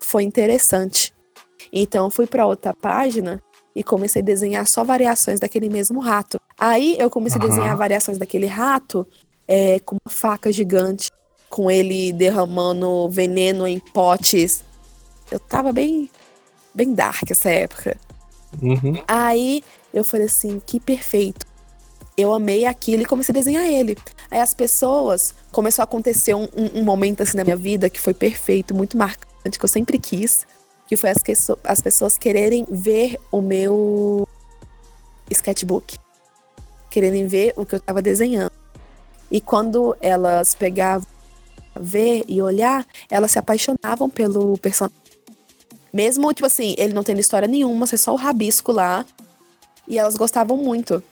foi interessante. Então eu fui para outra página e comecei a desenhar só variações daquele mesmo rato. Aí eu comecei uhum. a desenhar variações daquele rato é, com uma faca gigante, com ele derramando veneno em potes. Eu tava bem, bem dark essa época. Uhum. Aí eu falei assim, que perfeito. Eu amei aquilo e comecei a desenhar ele. Aí as pessoas, começou a acontecer um, um, momento assim na minha vida que foi perfeito, muito marcante, que eu sempre quis que foi as, que, as pessoas quererem ver o meu sketchbook, quererem ver o que eu estava desenhando. E quando elas pegavam ver e olhar, elas se apaixonavam pelo personagem. Mesmo, tipo assim, ele não tendo história nenhuma, ser só o rabisco lá. E elas gostavam muito.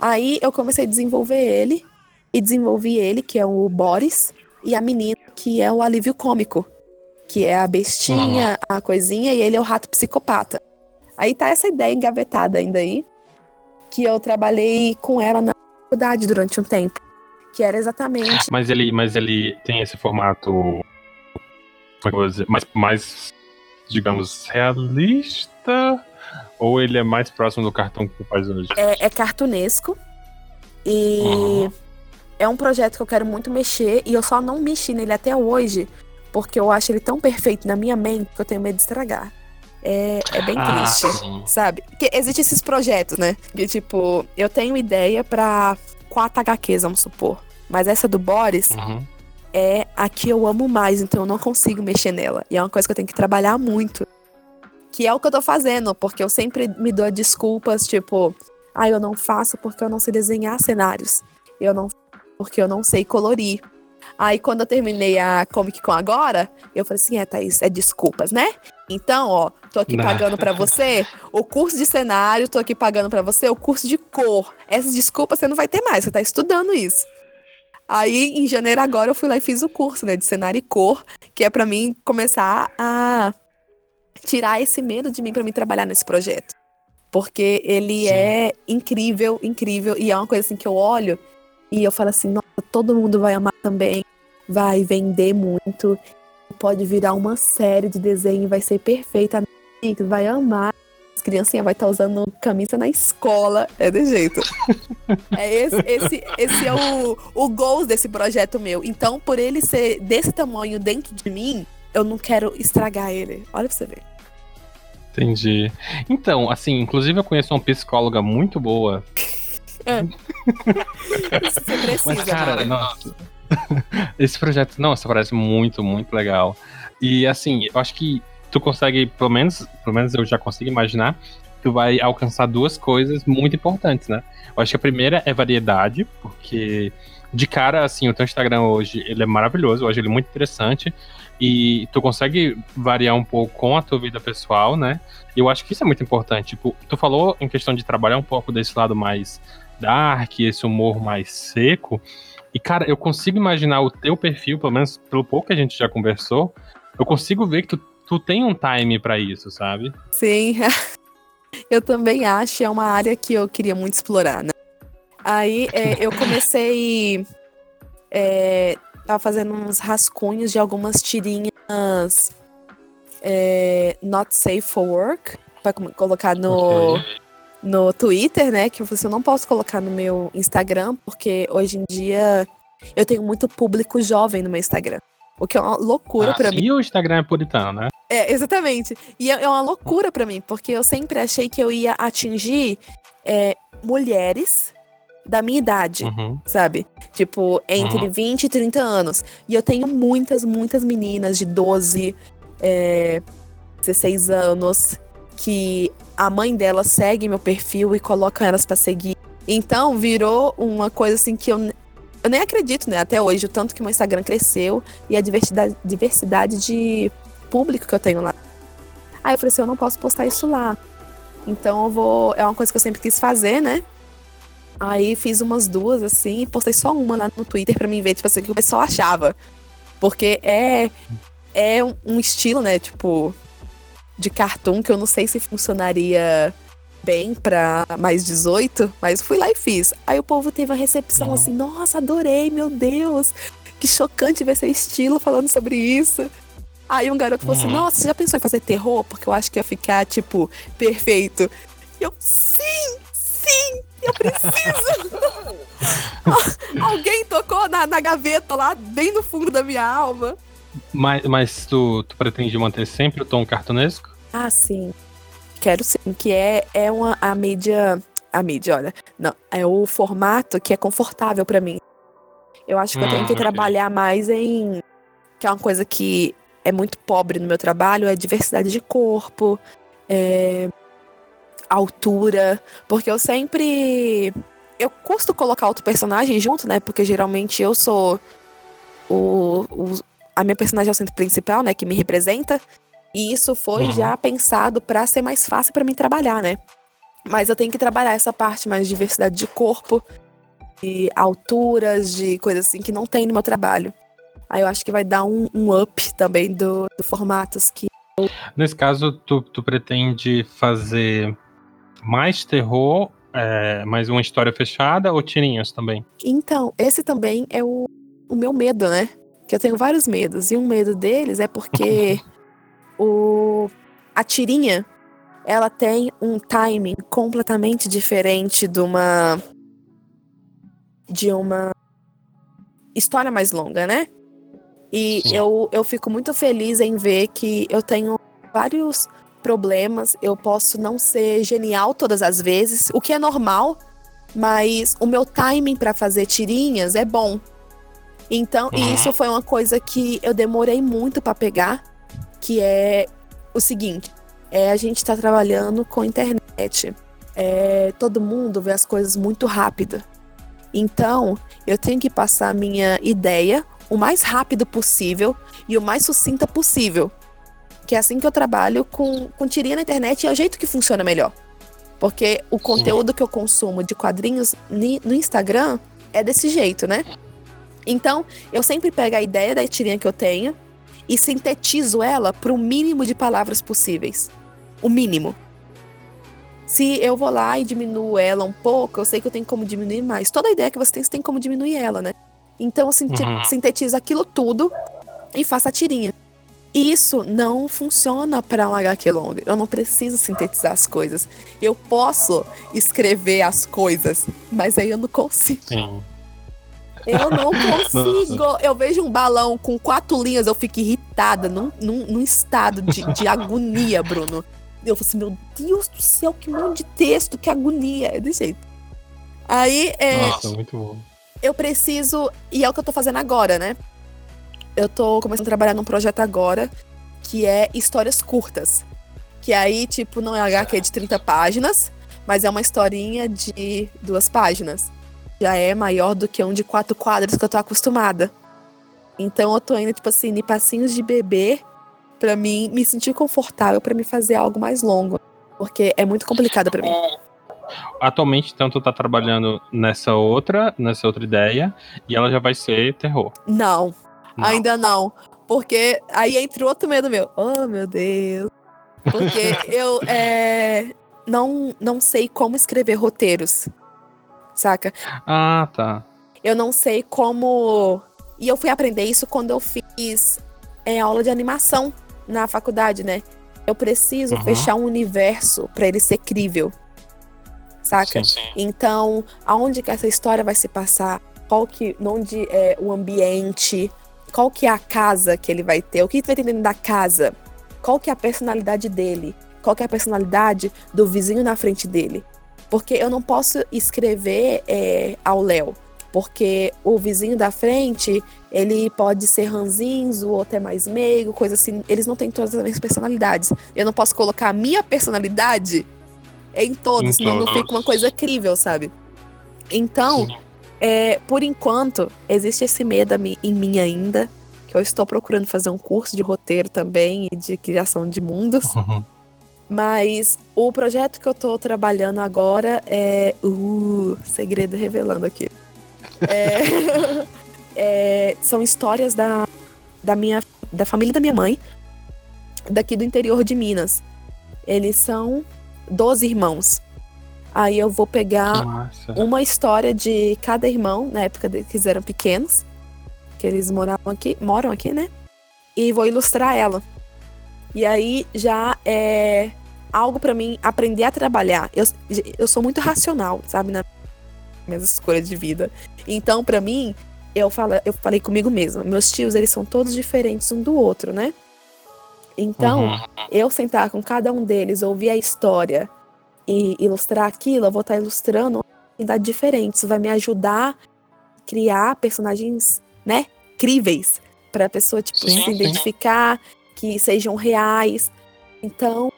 Aí eu comecei a desenvolver ele. E desenvolvi ele, que é o Boris, e a menina, que é o alívio cômico que é a bestinha, uhum. a coisinha, e ele é o rato psicopata. Aí tá essa ideia engavetada ainda aí, que eu trabalhei com ela na faculdade durante um tempo. Que era exatamente. Mas ele, mas ele tem esse formato mais, mais, digamos, realista? Ou ele é mais próximo do cartão que faz hoje? É, é cartunesco. E uhum. É um projeto que eu quero muito mexer. E eu só não mexi nele até hoje porque eu acho ele tão perfeito na minha mente que eu tenho medo de estragar. É, é bem ah, triste, sim. sabe? Porque existem esses projetos, né? De tipo, eu tenho ideia para quatro HQs, vamos supor. Mas essa do Boris uhum. é a que eu amo mais, então eu não consigo mexer nela. E é uma coisa que eu tenho que trabalhar muito. Que é o que eu tô fazendo, porque eu sempre me dou desculpas, tipo, ah, eu não faço porque eu não sei desenhar cenários. Eu não porque eu não sei colorir. Aí quando eu terminei a Comic Con agora, eu falei assim, é, Thaís, é desculpas, né? Então, ó, tô aqui Não. pagando para você o curso de cenário, tô aqui pagando para você o curso de cor. Essas desculpas você não vai ter mais, você tá estudando isso. Aí, em janeiro agora, eu fui lá e fiz o curso, né, de cenário e cor, que é para mim começar a tirar esse medo de mim para mim trabalhar nesse projeto. Porque ele Sim. é incrível, incrível, e é uma coisa assim que eu olho e eu falo assim, nossa, todo mundo vai amar também vai vender muito, pode virar uma série de desenho, vai ser perfeita, vai amar. As criancinhas vai estar tá usando camisa na escola, é de jeito. é esse, esse, esse é o, o goal desse projeto meu. Então, por ele ser desse tamanho dentro de mim, eu não quero estragar ele. Olha pra você ver. Entendi. Então, assim, inclusive eu conheço uma psicóloga muito boa. É. Você precisa, Mas, cara, né? nossa. Esse projeto, nossa, parece muito, muito legal. E assim, eu acho que tu consegue, pelo menos, pelo menos eu já consigo imaginar, tu vai alcançar duas coisas muito importantes, né? Eu acho que a primeira é variedade, porque de cara, assim, o teu Instagram hoje, ele é maravilhoso, eu acho ele muito interessante, e tu consegue variar um pouco com a tua vida pessoal, né? E eu acho que isso é muito importante. Tipo, tu falou em questão de trabalhar um pouco desse lado mais dark, esse humor mais seco, e, cara, eu consigo imaginar o teu perfil, pelo menos pelo pouco que a gente já conversou, eu consigo ver que tu, tu tem um time para isso, sabe? Sim. eu também acho, é uma área que eu queria muito explorar, né? Aí é, eu comecei. É, tava fazendo uns rascunhos de algumas tirinhas é, not safe for work, pra colocar no. Okay no Twitter, né? Que você não posso colocar no meu Instagram, porque hoje em dia eu tenho muito público jovem no meu Instagram. O que é uma loucura ah, para mim. E o Instagram é puritano, né? É, exatamente. E é, é uma loucura para mim, porque eu sempre achei que eu ia atingir é, mulheres da minha idade, uhum. sabe? Tipo, entre uhum. 20 e 30 anos. E eu tenho muitas, muitas meninas de 12, é, 16 anos que a mãe dela segue meu perfil e coloca elas para seguir. Então virou uma coisa assim que eu, eu nem acredito, né? Até hoje, o tanto que meu Instagram cresceu e a diversidade, diversidade de público que eu tenho lá. Aí eu falei assim, eu não posso postar isso lá. Então eu vou. É uma coisa que eu sempre quis fazer, né? Aí fiz umas duas, assim, e postei só uma lá no Twitter pra mim ver, tipo assim, o que o pessoal achava. Porque é, é um estilo, né, tipo, de cartoon que eu não sei se funcionaria bem pra mais 18, mas fui lá e fiz. Aí o povo teve uma recepção uhum. assim, nossa, adorei, meu Deus, que chocante ver esse estilo falando sobre isso. Aí um garoto falou assim, uhum. nossa, você já pensou em fazer terror? Porque eu acho que ia ficar, tipo, perfeito. E eu, sim, sim, eu preciso. Alguém tocou na, na gaveta lá, bem no fundo da minha alma. Mas, mas tu, tu pretende manter sempre o tom cartunesco? Ah, sim. Quero sim, que é, é uma, a mídia. A mídia, olha. Não, é o formato que é confortável para mim. Eu acho que hum, eu tenho que okay. trabalhar mais em. Que é uma coisa que é muito pobre no meu trabalho, é diversidade de corpo, é altura, porque eu sempre eu custo colocar outro personagem junto, né? Porque geralmente eu sou o, o a minha personagem é o centro principal, né, que me representa. E isso foi uhum. já pensado para ser mais fácil para mim trabalhar, né? Mas eu tenho que trabalhar essa parte mais de diversidade de corpo, de alturas, de coisas assim que não tem no meu trabalho. Aí eu acho que vai dar um, um up também do, do formatos que. Nesse caso, tu, tu pretende fazer mais terror, é, mais uma história fechada ou tirinhas também? Então, esse também é o, o meu medo, né? Que eu tenho vários medos. E um medo deles é porque o, a tirinha ela tem um timing completamente diferente de uma de uma história mais longa, né? E eu, eu fico muito feliz em ver que eu tenho vários problemas, eu posso não ser genial todas as vezes, o que é normal, mas o meu timing para fazer tirinhas é bom. Então, uhum. isso foi uma coisa que eu demorei muito para pegar, que é o seguinte: é, a gente está trabalhando com internet. É, todo mundo vê as coisas muito rápido. Então, eu tenho que passar a minha ideia o mais rápido possível e o mais sucinta possível. Que é assim que eu trabalho com, com tirinha na internet e é o jeito que funciona melhor. Porque o conteúdo que eu consumo de quadrinhos no Instagram é desse jeito, né? Então, eu sempre pego a ideia da tirinha que eu tenho e sintetizo ela para o mínimo de palavras possíveis. O mínimo. Se eu vou lá e diminuo ela um pouco, eu sei que eu tenho como diminuir mais. Toda ideia que você tem, você tem como diminuir ela, né? Então eu uhum. sintetizo aquilo tudo e faço a tirinha. Isso não funciona para um HQ longo. Eu não preciso sintetizar as coisas. Eu posso escrever as coisas, mas aí eu não consigo. Sim. Eu não consigo. eu vejo um balão com quatro linhas, eu fico irritada, num, num, num estado de, de agonia, Bruno. Eu falo assim, meu Deus do céu, que monte de texto, que agonia. É desse jeito. Aí, é, Nossa, muito bom. Eu preciso, e é o que eu tô fazendo agora, né? Eu tô começando a trabalhar num projeto agora, que é histórias curtas. Que aí, tipo, não é HQ de 30 páginas, mas é uma historinha de duas páginas já é maior do que um de quatro quadros que eu tô acostumada. Então eu tô indo, tipo assim, em passinhos de bebê para mim me sentir confortável para me fazer algo mais longo. Porque é muito complicado para mim. Atualmente, então, tu tá trabalhando nessa outra, nessa outra ideia, e ela já vai ser terror. Não, não. ainda não. Porque aí entra outro medo meu. Oh, meu Deus. Porque eu é, não, não sei como escrever roteiros saca? Ah, tá. Eu não sei como. E eu fui aprender isso quando eu fiz é, aula de animação na faculdade, né? Eu preciso uhum. fechar um universo para ele ser crível. Saca? Sim, sim. Então, aonde que essa história vai se passar? Qual que. Onde é o ambiente? Qual que é a casa que ele vai ter? O que vai ter dentro da casa? Qual que é a personalidade dele? Qual que é a personalidade do vizinho na frente dele? Porque eu não posso escrever é, ao Léo. Porque o vizinho da frente, ele pode ser ranzinho, ou até mais meigo, coisa assim. Eles não têm todas as mesmas personalidades. Eu não posso colocar a minha personalidade em todos, senão não fica uma coisa crível, sabe? Então, é, por enquanto, existe esse medo em mim ainda, que eu estou procurando fazer um curso de roteiro também e de criação de mundos. Uhum. Mas o projeto que eu estou trabalhando agora é. Uh, segredo revelando aqui. É, é, são histórias da, da minha da família da minha mãe, daqui do interior de Minas. Eles são 12 irmãos. Aí eu vou pegar Nossa. uma história de cada irmão, na época que eles eram pequenos, que eles moravam aqui, moram aqui, né? E vou ilustrar ela. E aí já é algo para mim aprender a trabalhar. Eu, eu sou muito racional, sabe, nas minhas escolhas de vida. Então, para mim, eu, fala, eu falei comigo mesma, meus tios, eles são todos diferentes um do outro, né? Então, uhum. eu sentar com cada um deles, ouvir a história e ilustrar aquilo, eu vou estar ilustrando idade diferente. Isso vai me ajudar a criar personagens, né, críveis para a pessoa tipo sim, se sim. identificar, que sejam reais. Então,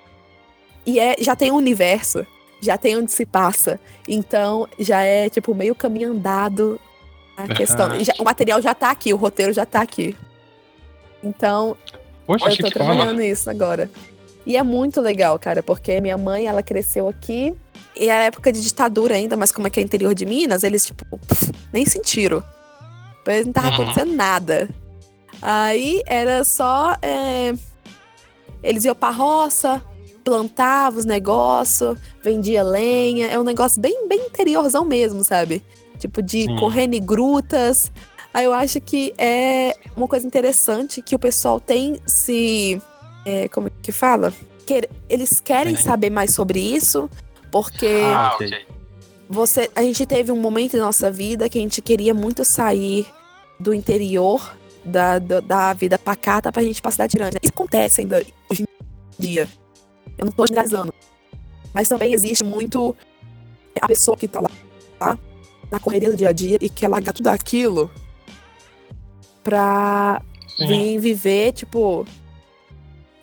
e é, já tem um universo, já tem onde se passa. Então, já é tipo meio caminho andado a questão. Já, o material já tá aqui, o roteiro já tá aqui. Então, Poxa, eu tô trabalhando fala. isso agora. E é muito legal, cara, porque minha mãe, ela cresceu aqui e é época de ditadura ainda, mas como é que é interior de Minas, eles, tipo, pff, nem sentiram. Não tava uhum. acontecendo nada. Aí era só. É... Eles iam pra roça, plantavam os negócios, vendia lenha. É um negócio bem, bem interiorzão mesmo, sabe? Tipo, de Sim. correr em grutas. Aí eu acho que é uma coisa interessante que o pessoal tem se. É, como que fala? Que eles querem saber mais sobre isso, porque ah, okay. você, a gente teve um momento da nossa vida que a gente queria muito sair do interior da, da, da vida pacata pra gente cidade grande. Isso acontece ainda hoje em dia. Eu não tô generalizando. Mas também existe muito a pessoa que tá lá, tá? na correria do dia a dia e quer largar tudo aquilo pra Sim. vir viver, tipo,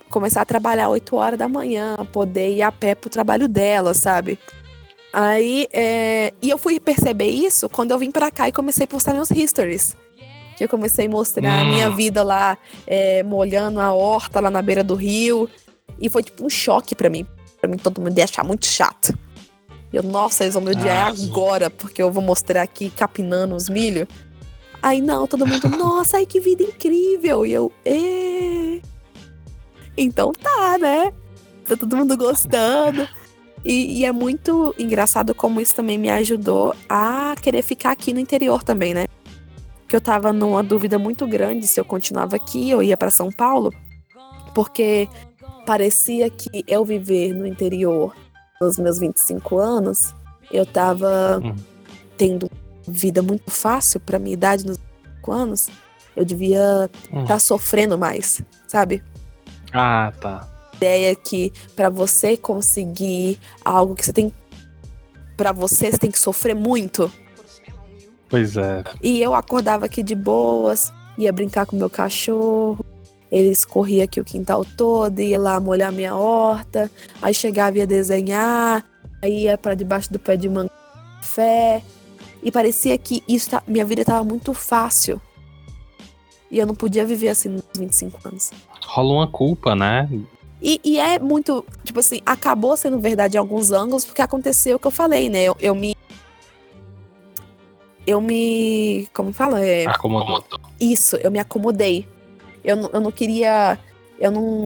começar a trabalhar 8 horas da manhã, poder ir a pé pro trabalho dela, sabe? Aí, é... e eu fui perceber isso quando eu vim para cá e comecei a postar meus histories. Que eu comecei a mostrar hum. a minha vida lá, é, molhando a horta lá na beira do rio. E foi tipo um choque para mim. Pra mim, todo mundo ia achar muito chato. Eu, nossa, eles vão me odiar ah, agora, porque eu vou mostrar aqui capinando os milho. Aí não, todo mundo, nossa, ai que vida incrível. E eu, é. Então tá, né? Tá todo mundo gostando. E, e, é muito engraçado como isso também me ajudou a querer ficar aqui no interior também, né? Que eu tava numa dúvida muito grande se eu continuava aqui ou ia para São Paulo, porque parecia que eu viver no interior nos meus 25 anos, eu tava uhum. tendo vida muito fácil para minha idade nos 25 anos. Eu devia estar uhum. tá sofrendo mais, sabe? Ah, tá. A ideia é que para você conseguir algo que você tem para você, você tem que sofrer muito. Pois é. E eu acordava aqui de boas, ia brincar com meu cachorro, eles corriam aqui o quintal todo, ia lá molhar minha horta, aí chegava e ia desenhar, aí ia para debaixo do pé de manga café. E parecia que isso tá, minha vida estava muito fácil. E eu não podia viver assim nos 25 anos. Rola uma culpa, né? E, e, é muito, tipo assim, acabou sendo verdade em alguns ângulos, porque aconteceu o que eu falei, né? Eu, eu me. Eu me. Como fala? É, Acomodou. Isso, eu me acomodei. Eu, não, eu não queria. Eu não,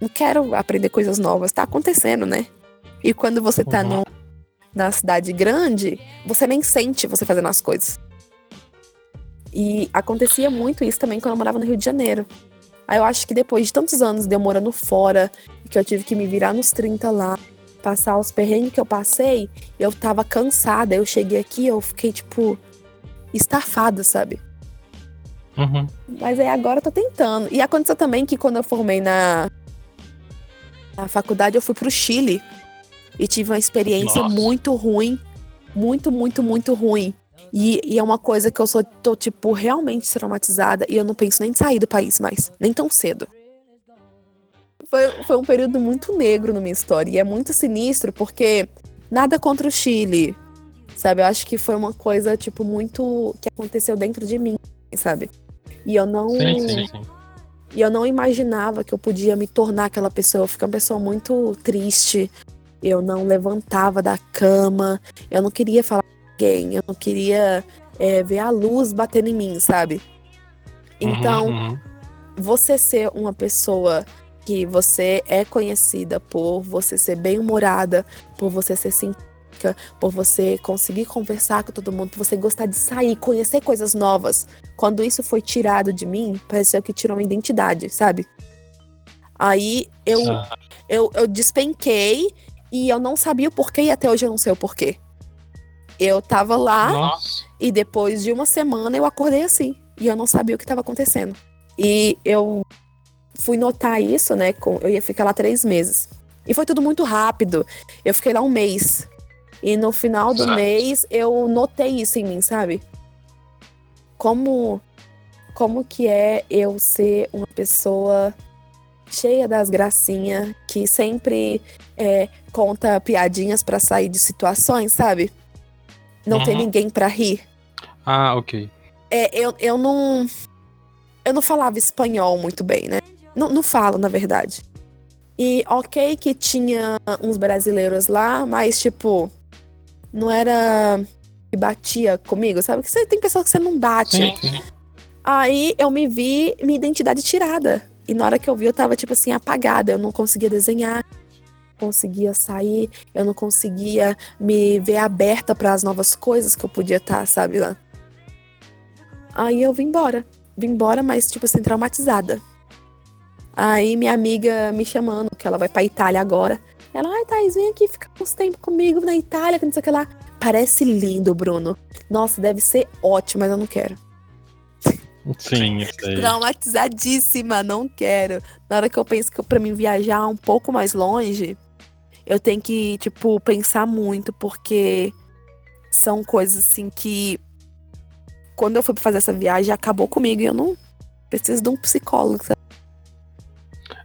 não quero aprender coisas novas. Tá acontecendo, né? E quando você tá uhum. no, na cidade grande, você nem sente você fazendo as coisas. E acontecia muito isso também quando eu morava no Rio de Janeiro. Aí eu acho que depois de tantos anos de eu morando fora, que eu tive que me virar nos 30 lá, passar os perrengues que eu passei, eu tava cansada. Eu cheguei aqui, eu fiquei, tipo, estafada, sabe? Uhum. Mas aí agora eu tô tentando. E aconteceu também que quando eu formei na, na faculdade, eu fui pro Chile. E tive uma experiência Nossa. muito ruim. Muito, muito, muito ruim. E, e, é uma coisa que eu sou, tô, tipo, realmente traumatizada. E eu não penso nem em sair do país mais. Nem tão cedo. Foi, foi um período muito negro na minha história. E é muito sinistro porque nada contra o Chile. Sabe? Eu acho que foi uma coisa, tipo, muito. que aconteceu dentro de mim, sabe? E eu não. Sim, sim, sim. E eu não imaginava que eu podia me tornar aquela pessoa. Eu fiquei uma pessoa muito triste. Eu não levantava da cama. Eu não queria falar com ninguém. Eu não queria é, ver a luz batendo em mim, sabe? Então, Uhum, uhum. você ser uma pessoa que você é conhecida por você ser bem-humorada, por você ser simpática, por você conseguir conversar com todo mundo, por você gostar de sair, conhecer coisas novas. Quando isso foi tirado de mim, pareceu que tirou uma identidade, sabe? Aí eu, Ah, eu, eu despenquei e eu não sabia o porquê e até hoje eu não sei o porquê. Eu tava lá Nossa. e depois de uma semana eu acordei assim. E eu não sabia o que estava acontecendo. E eu fui notar isso, né? Com, eu ia ficar lá três meses. E foi tudo muito rápido. Eu fiquei lá um mês. E no final do mês eu notei isso em mim, sabe? Como, como que é eu ser uma pessoa cheia das gracinhas, que sempre é, conta piadinhas pra sair de situações, sabe? Não tem Uhum. ninguém pra rir. Ah, ok. É, eu, eu não. Eu não falava espanhol muito bem, né? Não, não falo, na verdade. E ok que tinha uns brasileiros lá, mas tipo, não era que batia comigo, sabe? Que você tem pessoas que você não bate. Sim, sim. Aí eu me vi minha identidade tirada. E na hora que eu vi, eu tava, tipo assim, apagada. Eu não conseguia desenhar, não conseguia sair, eu não conseguia me ver aberta para as novas coisas que eu podia estar, sabe? Lá. Aí eu vim embora. Vim embora, mas, tipo assim, traumatizada. Aí minha amiga me chamando, que ela vai pra Itália agora. Ela, ai, Thais, vem aqui ficar uns tempo comigo na Itália, que não sei o que lá. Parece lindo, Bruno. Nossa, deve ser ótimo, mas eu não quero. Sim, eu sei. Traumatizadíssima, não quero. Na hora que eu penso que pra mim viajar um pouco mais longe, eu tenho que, tipo, pensar muito, porque são coisas assim que. Quando eu fui fazer essa viagem, acabou comigo e eu não preciso de um psicólogo, sabe?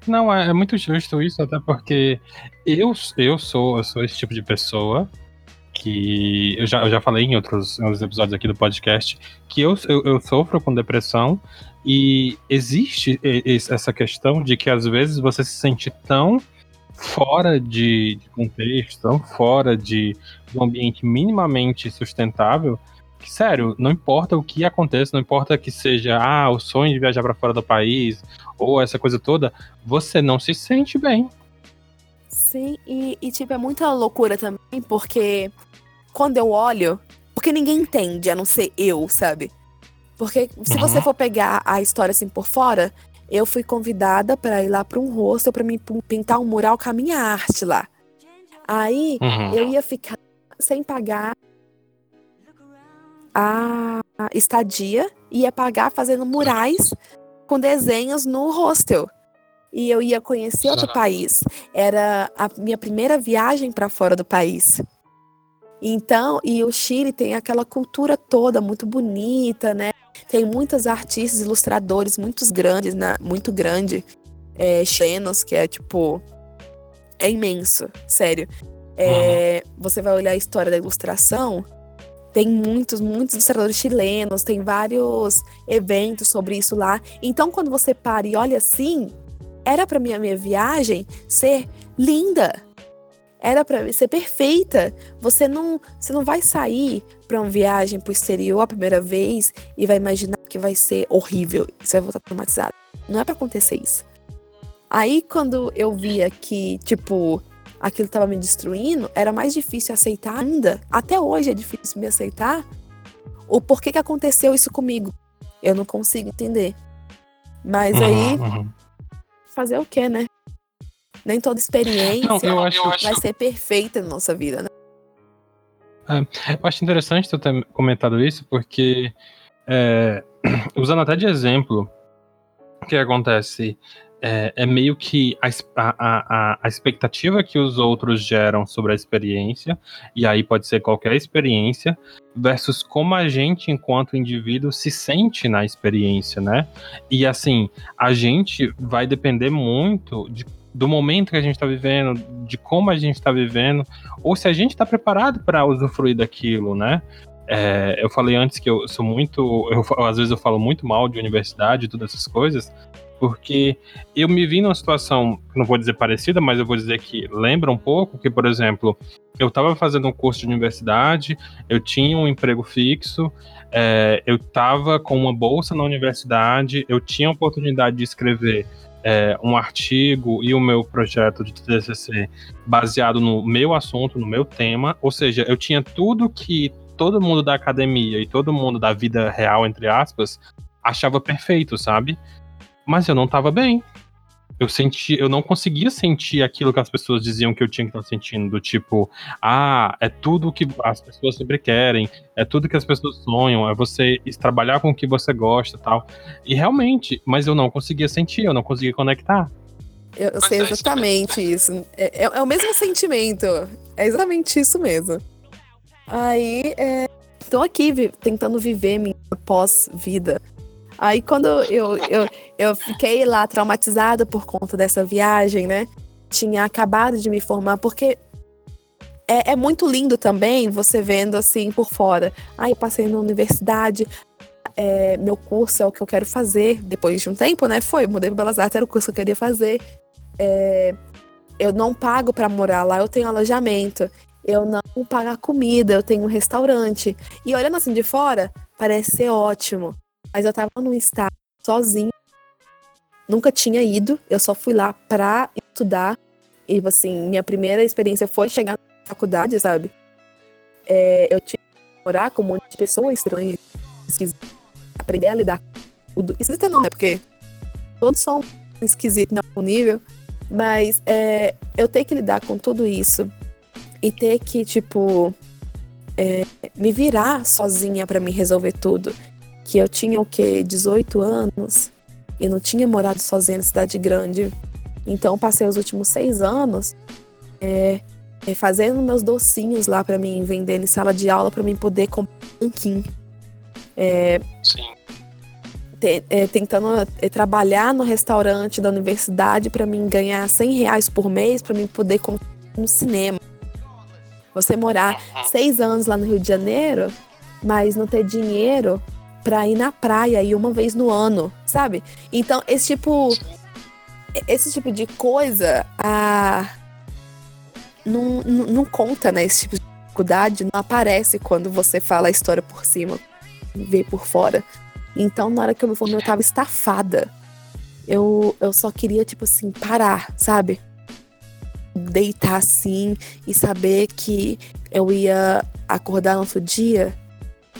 Não, é, é muito justo isso, até porque eu, eu sou eu sou esse tipo de pessoa que eu já, eu já falei em outros, em outros episódios aqui do podcast que eu, eu, eu sofro com depressão e existe essa questão de que às vezes você se sente tão fora de, de contexto, tão fora de, de um ambiente minimamente sustentável que, sério, não importa o que aconteça, não importa que seja ah, o sonho de viajar para fora do país ou essa coisa toda, você não se sente bem. Sim, e, e, tipo, é muita loucura também, porque quando eu olho, porque ninguém entende, a não ser eu, sabe? Porque se Uhum. você for pegar a história assim por fora, eu fui convidada para ir lá para um hostel para me pin- pintar um mural com a minha arte lá. Aí Uhum. eu ia ficar sem pagar a estadia, ia pagar fazendo murais com desenhos no hostel. E eu ia conhecer outro país. Era a minha primeira viagem para fora do país. Então, e o Chile tem aquela cultura toda muito bonita, né? Tem muitos artistas, ilustradores muitos grandes, né? muito grande, é, chilenos, que é tipo. É imenso, sério. É, Você vai olhar a história da ilustração, tem muitos, muitos ilustradores chilenos, tem vários eventos sobre isso lá. Então, quando você para e olha assim, era pra minha, minha viagem ser linda. Era pra ser perfeita. Você não, você não vai sair pra uma viagem pro exterior a primeira vez e vai imaginar que vai ser horrível. Você vai voltar traumatizado. Não é pra acontecer isso. Aí, quando eu via que, tipo, aquilo tava me destruindo, era mais difícil aceitar ainda. Até hoje é difícil me aceitar o porquê que aconteceu isso comigo. Eu não consigo entender. Mas aí, Uhum, fazer o quê, né? Nem toda experiência Não, eu acho, vai ser perfeita na nossa vida, né? eu acho interessante tu ter comentado isso, porque é, usando até de exemplo, o que acontece é, é meio que a, a, a expectativa que os outros geram sobre a experiência, e aí pode ser qualquer experiência, versus como a gente, enquanto indivíduo, se sente na experiência, né? E assim, a gente vai depender muito de, do momento que a gente está vivendo, de como a gente está vivendo, ou se a gente está preparado para usufruir daquilo, né? É, eu falei antes que eu sou muito. Eu, às vezes eu falo muito mal de universidade e todas essas coisas, porque eu me vi numa situação, não vou dizer parecida, mas eu vou dizer que lembra um pouco que, por exemplo, eu estava fazendo um curso de universidade, eu tinha um emprego fixo, é, eu estava com uma bolsa na universidade, eu tinha a oportunidade de escrever é, um artigo e o meu projeto de TCC baseado no meu assunto, no meu tema, ou seja, eu tinha tudo que todo mundo da academia e todo mundo da vida real, entre aspas, achava perfeito, sabe? Mas eu não tava bem. Eu senti, eu não conseguia sentir aquilo que as pessoas diziam que eu tinha que estar sentindo, do tipo, ah, é tudo que as pessoas sempre querem, é tudo que as pessoas sonham, é você trabalhar com o que você gosta, tal. E realmente, mas eu não conseguia sentir, eu não conseguia conectar. Eu, eu sei exatamente isso. É, é, é, o mesmo sentimento. É exatamente isso mesmo. Aí, é, tô aqui vi, tentando viver minha pós-vida. Aí, quando eu, eu, eu fiquei lá traumatizada por conta dessa viagem, né? Tinha acabado de me formar, porque é, é, muito lindo também você vendo assim por fora. Eu passei na universidade, é, meu curso é o que eu quero fazer. Depois de um tempo, né? Foi, mudei para Belas Artes, era o curso que eu queria fazer. É, eu não pago para morar lá, eu tenho alojamento eu não pagar comida, eu tenho um restaurante. E olhando assim de fora, parece ser ótimo. Mas eu tava num estado sozinho, nunca tinha ido, eu só fui lá pra estudar. E assim, minha primeira experiência foi chegar na faculdade, sabe? É, eu tinha que morar com um monte de pessoas estranhas, aprender a lidar com tudo. Esquisita não, né? Porque todos são esquisitos em algum nível. Mas é, eu tenho que lidar com tudo isso e ter que, tipo, é, me virar sozinha para me resolver tudo. Que eu tinha o quê? 18 anos e não tinha morado sozinha na cidade grande. Então passei os últimos seis anos é, é, fazendo meus docinhos lá para mim, vendendo em sala de aula para mim poder comprar um Kim. É, Sim. Te, é, tentando é, trabalhar no restaurante da universidade para mim ganhar 100 reais por mês para mim poder comprar um cinema. Você morar seis anos lá no Rio de Janeiro, mas não ter dinheiro para ir na praia e uma vez no ano, sabe? Então, esse tipo. Esse tipo de coisa ah, não, não, não conta, né? Esse tipo de dificuldade não aparece quando você fala a história por cima, vê por fora. Então, na hora que eu me formei, eu tava estafada. Eu, eu só queria, tipo assim, parar, sabe? deitar assim e saber que eu ia acordar no outro dia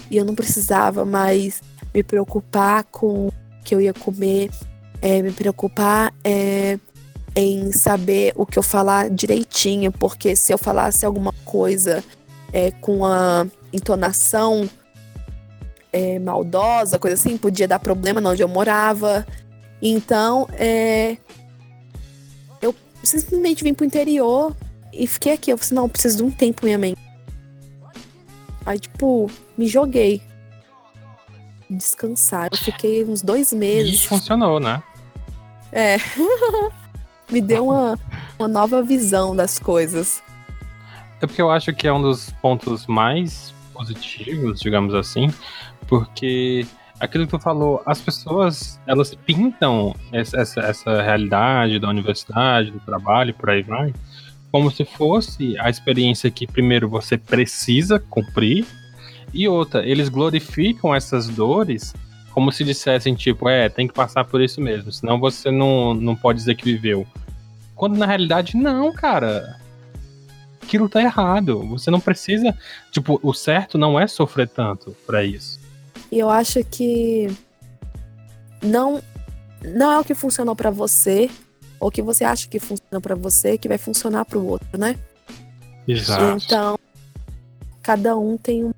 e eu não precisava mais me preocupar com o que eu ia comer, é, me preocupar é, em saber o que eu falar direitinho, porque se eu falasse alguma coisa é, com a entonação é, maldosa, coisa assim, podia dar problema onde eu morava. Então, é, simplesmente vim pro interior e fiquei aqui. Eu falei, assim, não, eu preciso de um tempo, minha mente. Aí, tipo, me joguei. Descansar. Eu fiquei uns dois meses. E funcionou, né? É. me deu uma, uma nova visão das coisas. É porque eu acho que é um dos pontos mais positivos, digamos assim, porque aquilo que tu falou, as pessoas, elas pintam essa, essa, essa realidade da universidade, do trabalho, por aí vai, como se fosse a experiência que primeiro você precisa cumprir, e outra, eles glorificam essas dores como se dissessem, tipo, é, tem que passar por isso mesmo, senão você não, não pode dizer que viveu. Quando na realidade, não, cara. Aquilo tá errado. Você não precisa. Tipo, o certo não é sofrer tanto para isso. E eu acho que não não é o que funcionou para você ou que você acha que funciona para você que vai funcionar para o outro, né? Exato. Então, cada um tem um,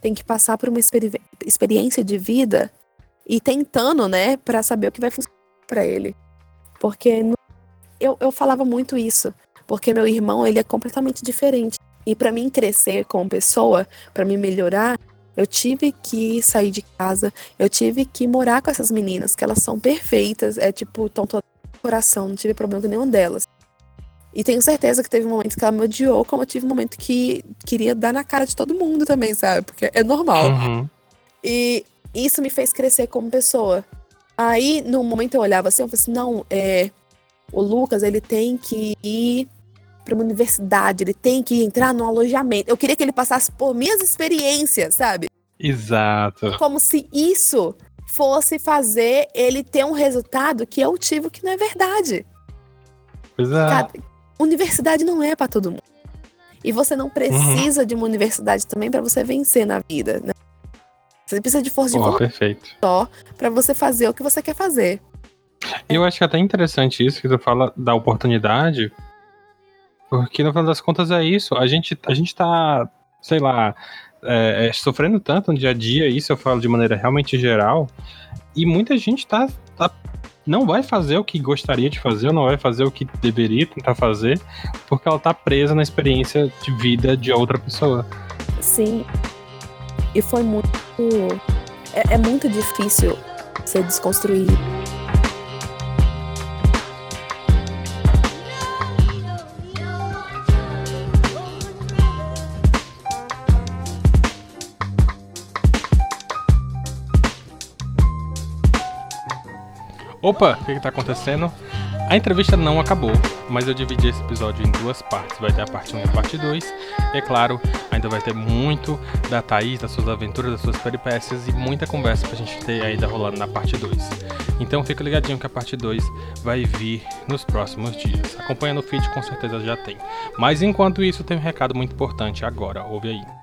tem que passar por uma experi experiência de vida e tentando, né, para saber o que vai funcionar para ele. Porque eu, eu falava muito isso, porque meu irmão, ele é completamente diferente. E para mim crescer como pessoa, para mim melhorar, eu tive que sair de casa, eu tive que morar com essas meninas, que elas são perfeitas, é tipo, estão todas coração, não tive problema com nenhuma delas. E tenho certeza que teve um momento que ela me odiou, como eu tive um momento que queria dar na cara de todo mundo também, sabe? Porque é normal. Uhum. E isso me fez crescer como pessoa. Aí, no momento eu olhava assim, eu falei assim, não, é, o Lucas, ele tem que ir para uma universidade, ele tem que entrar no alojamento. Eu queria que ele passasse por minhas experiências, sabe? Exato. Como se isso fosse fazer ele ter um resultado que eu tive que não é verdade. Exato. Universidade não é para todo mundo. E você não precisa uhum. de uma universidade também para você vencer na vida, né? Você precisa de força de vontade perfeito. só para você fazer o que você quer fazer. Eu acho que é até interessante isso que tu fala da oportunidade, porque no final das contas é isso. A gente, a gente tá, sei lá, é, é, sofrendo tanto no dia a dia, isso eu falo de maneira realmente geral, e muita gente tá, tá não vai fazer o que gostaria de fazer, ou não vai fazer o que deveria tentar fazer, porque ela tá presa na experiência de vida de outra pessoa. Sim. E foi muito. É, é muito difícil ser desconstruído. Opa, o que, que tá acontecendo? A entrevista não acabou, mas eu dividi esse episódio em duas partes. Vai ter a parte 1 e a parte 2. E é claro, ainda vai ter muito da Thaís, das suas aventuras, das suas peripécias e muita conversa pra gente ter ainda rolando na parte 2. Então fica ligadinho que a parte 2 vai vir nos próximos dias. Acompanha no feed, com certeza já tem. Mas enquanto isso, tem um recado muito importante agora. Ouve aí.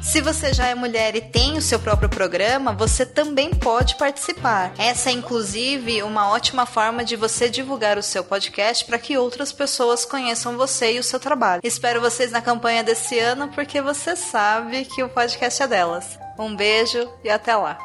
Se você já é mulher e tem o seu próprio programa, você também pode participar. Essa é inclusive uma ótima forma de você divulgar o seu podcast para que outras pessoas conheçam você e o seu trabalho. Espero vocês na campanha desse ano porque você sabe que o podcast é delas. Um beijo e até lá.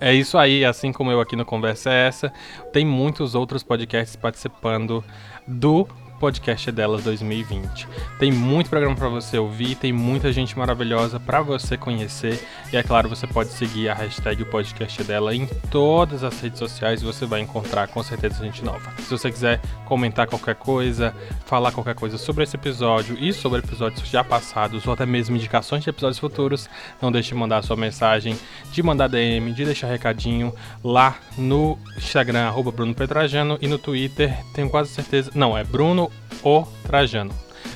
É isso aí, assim como eu aqui no Conversa é essa, tem muitos outros podcasts participando do podcast delas 2020. Tem muito programa para você ouvir, tem muita gente maravilhosa para você conhecer e é claro, você pode seguir a hashtag podcast dela em todas as redes sociais e você vai encontrar com certeza gente nova. Se você quiser comentar qualquer coisa, falar qualquer coisa sobre esse episódio e sobre episódios já passados ou até mesmo indicações de episódios futuros, não deixe de mandar sua mensagem, de mandar DM, de deixar recadinho lá no Instagram, arroba Bruno e no Twitter, tenho quase certeza, não, é Bruno o Trajano.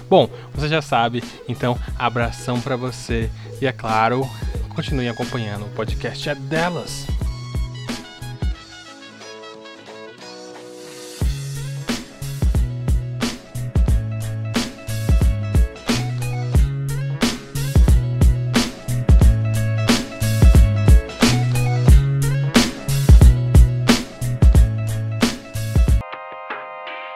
Bom, você já sabe, então abração para você e é claro, continue acompanhando o podcast é delas.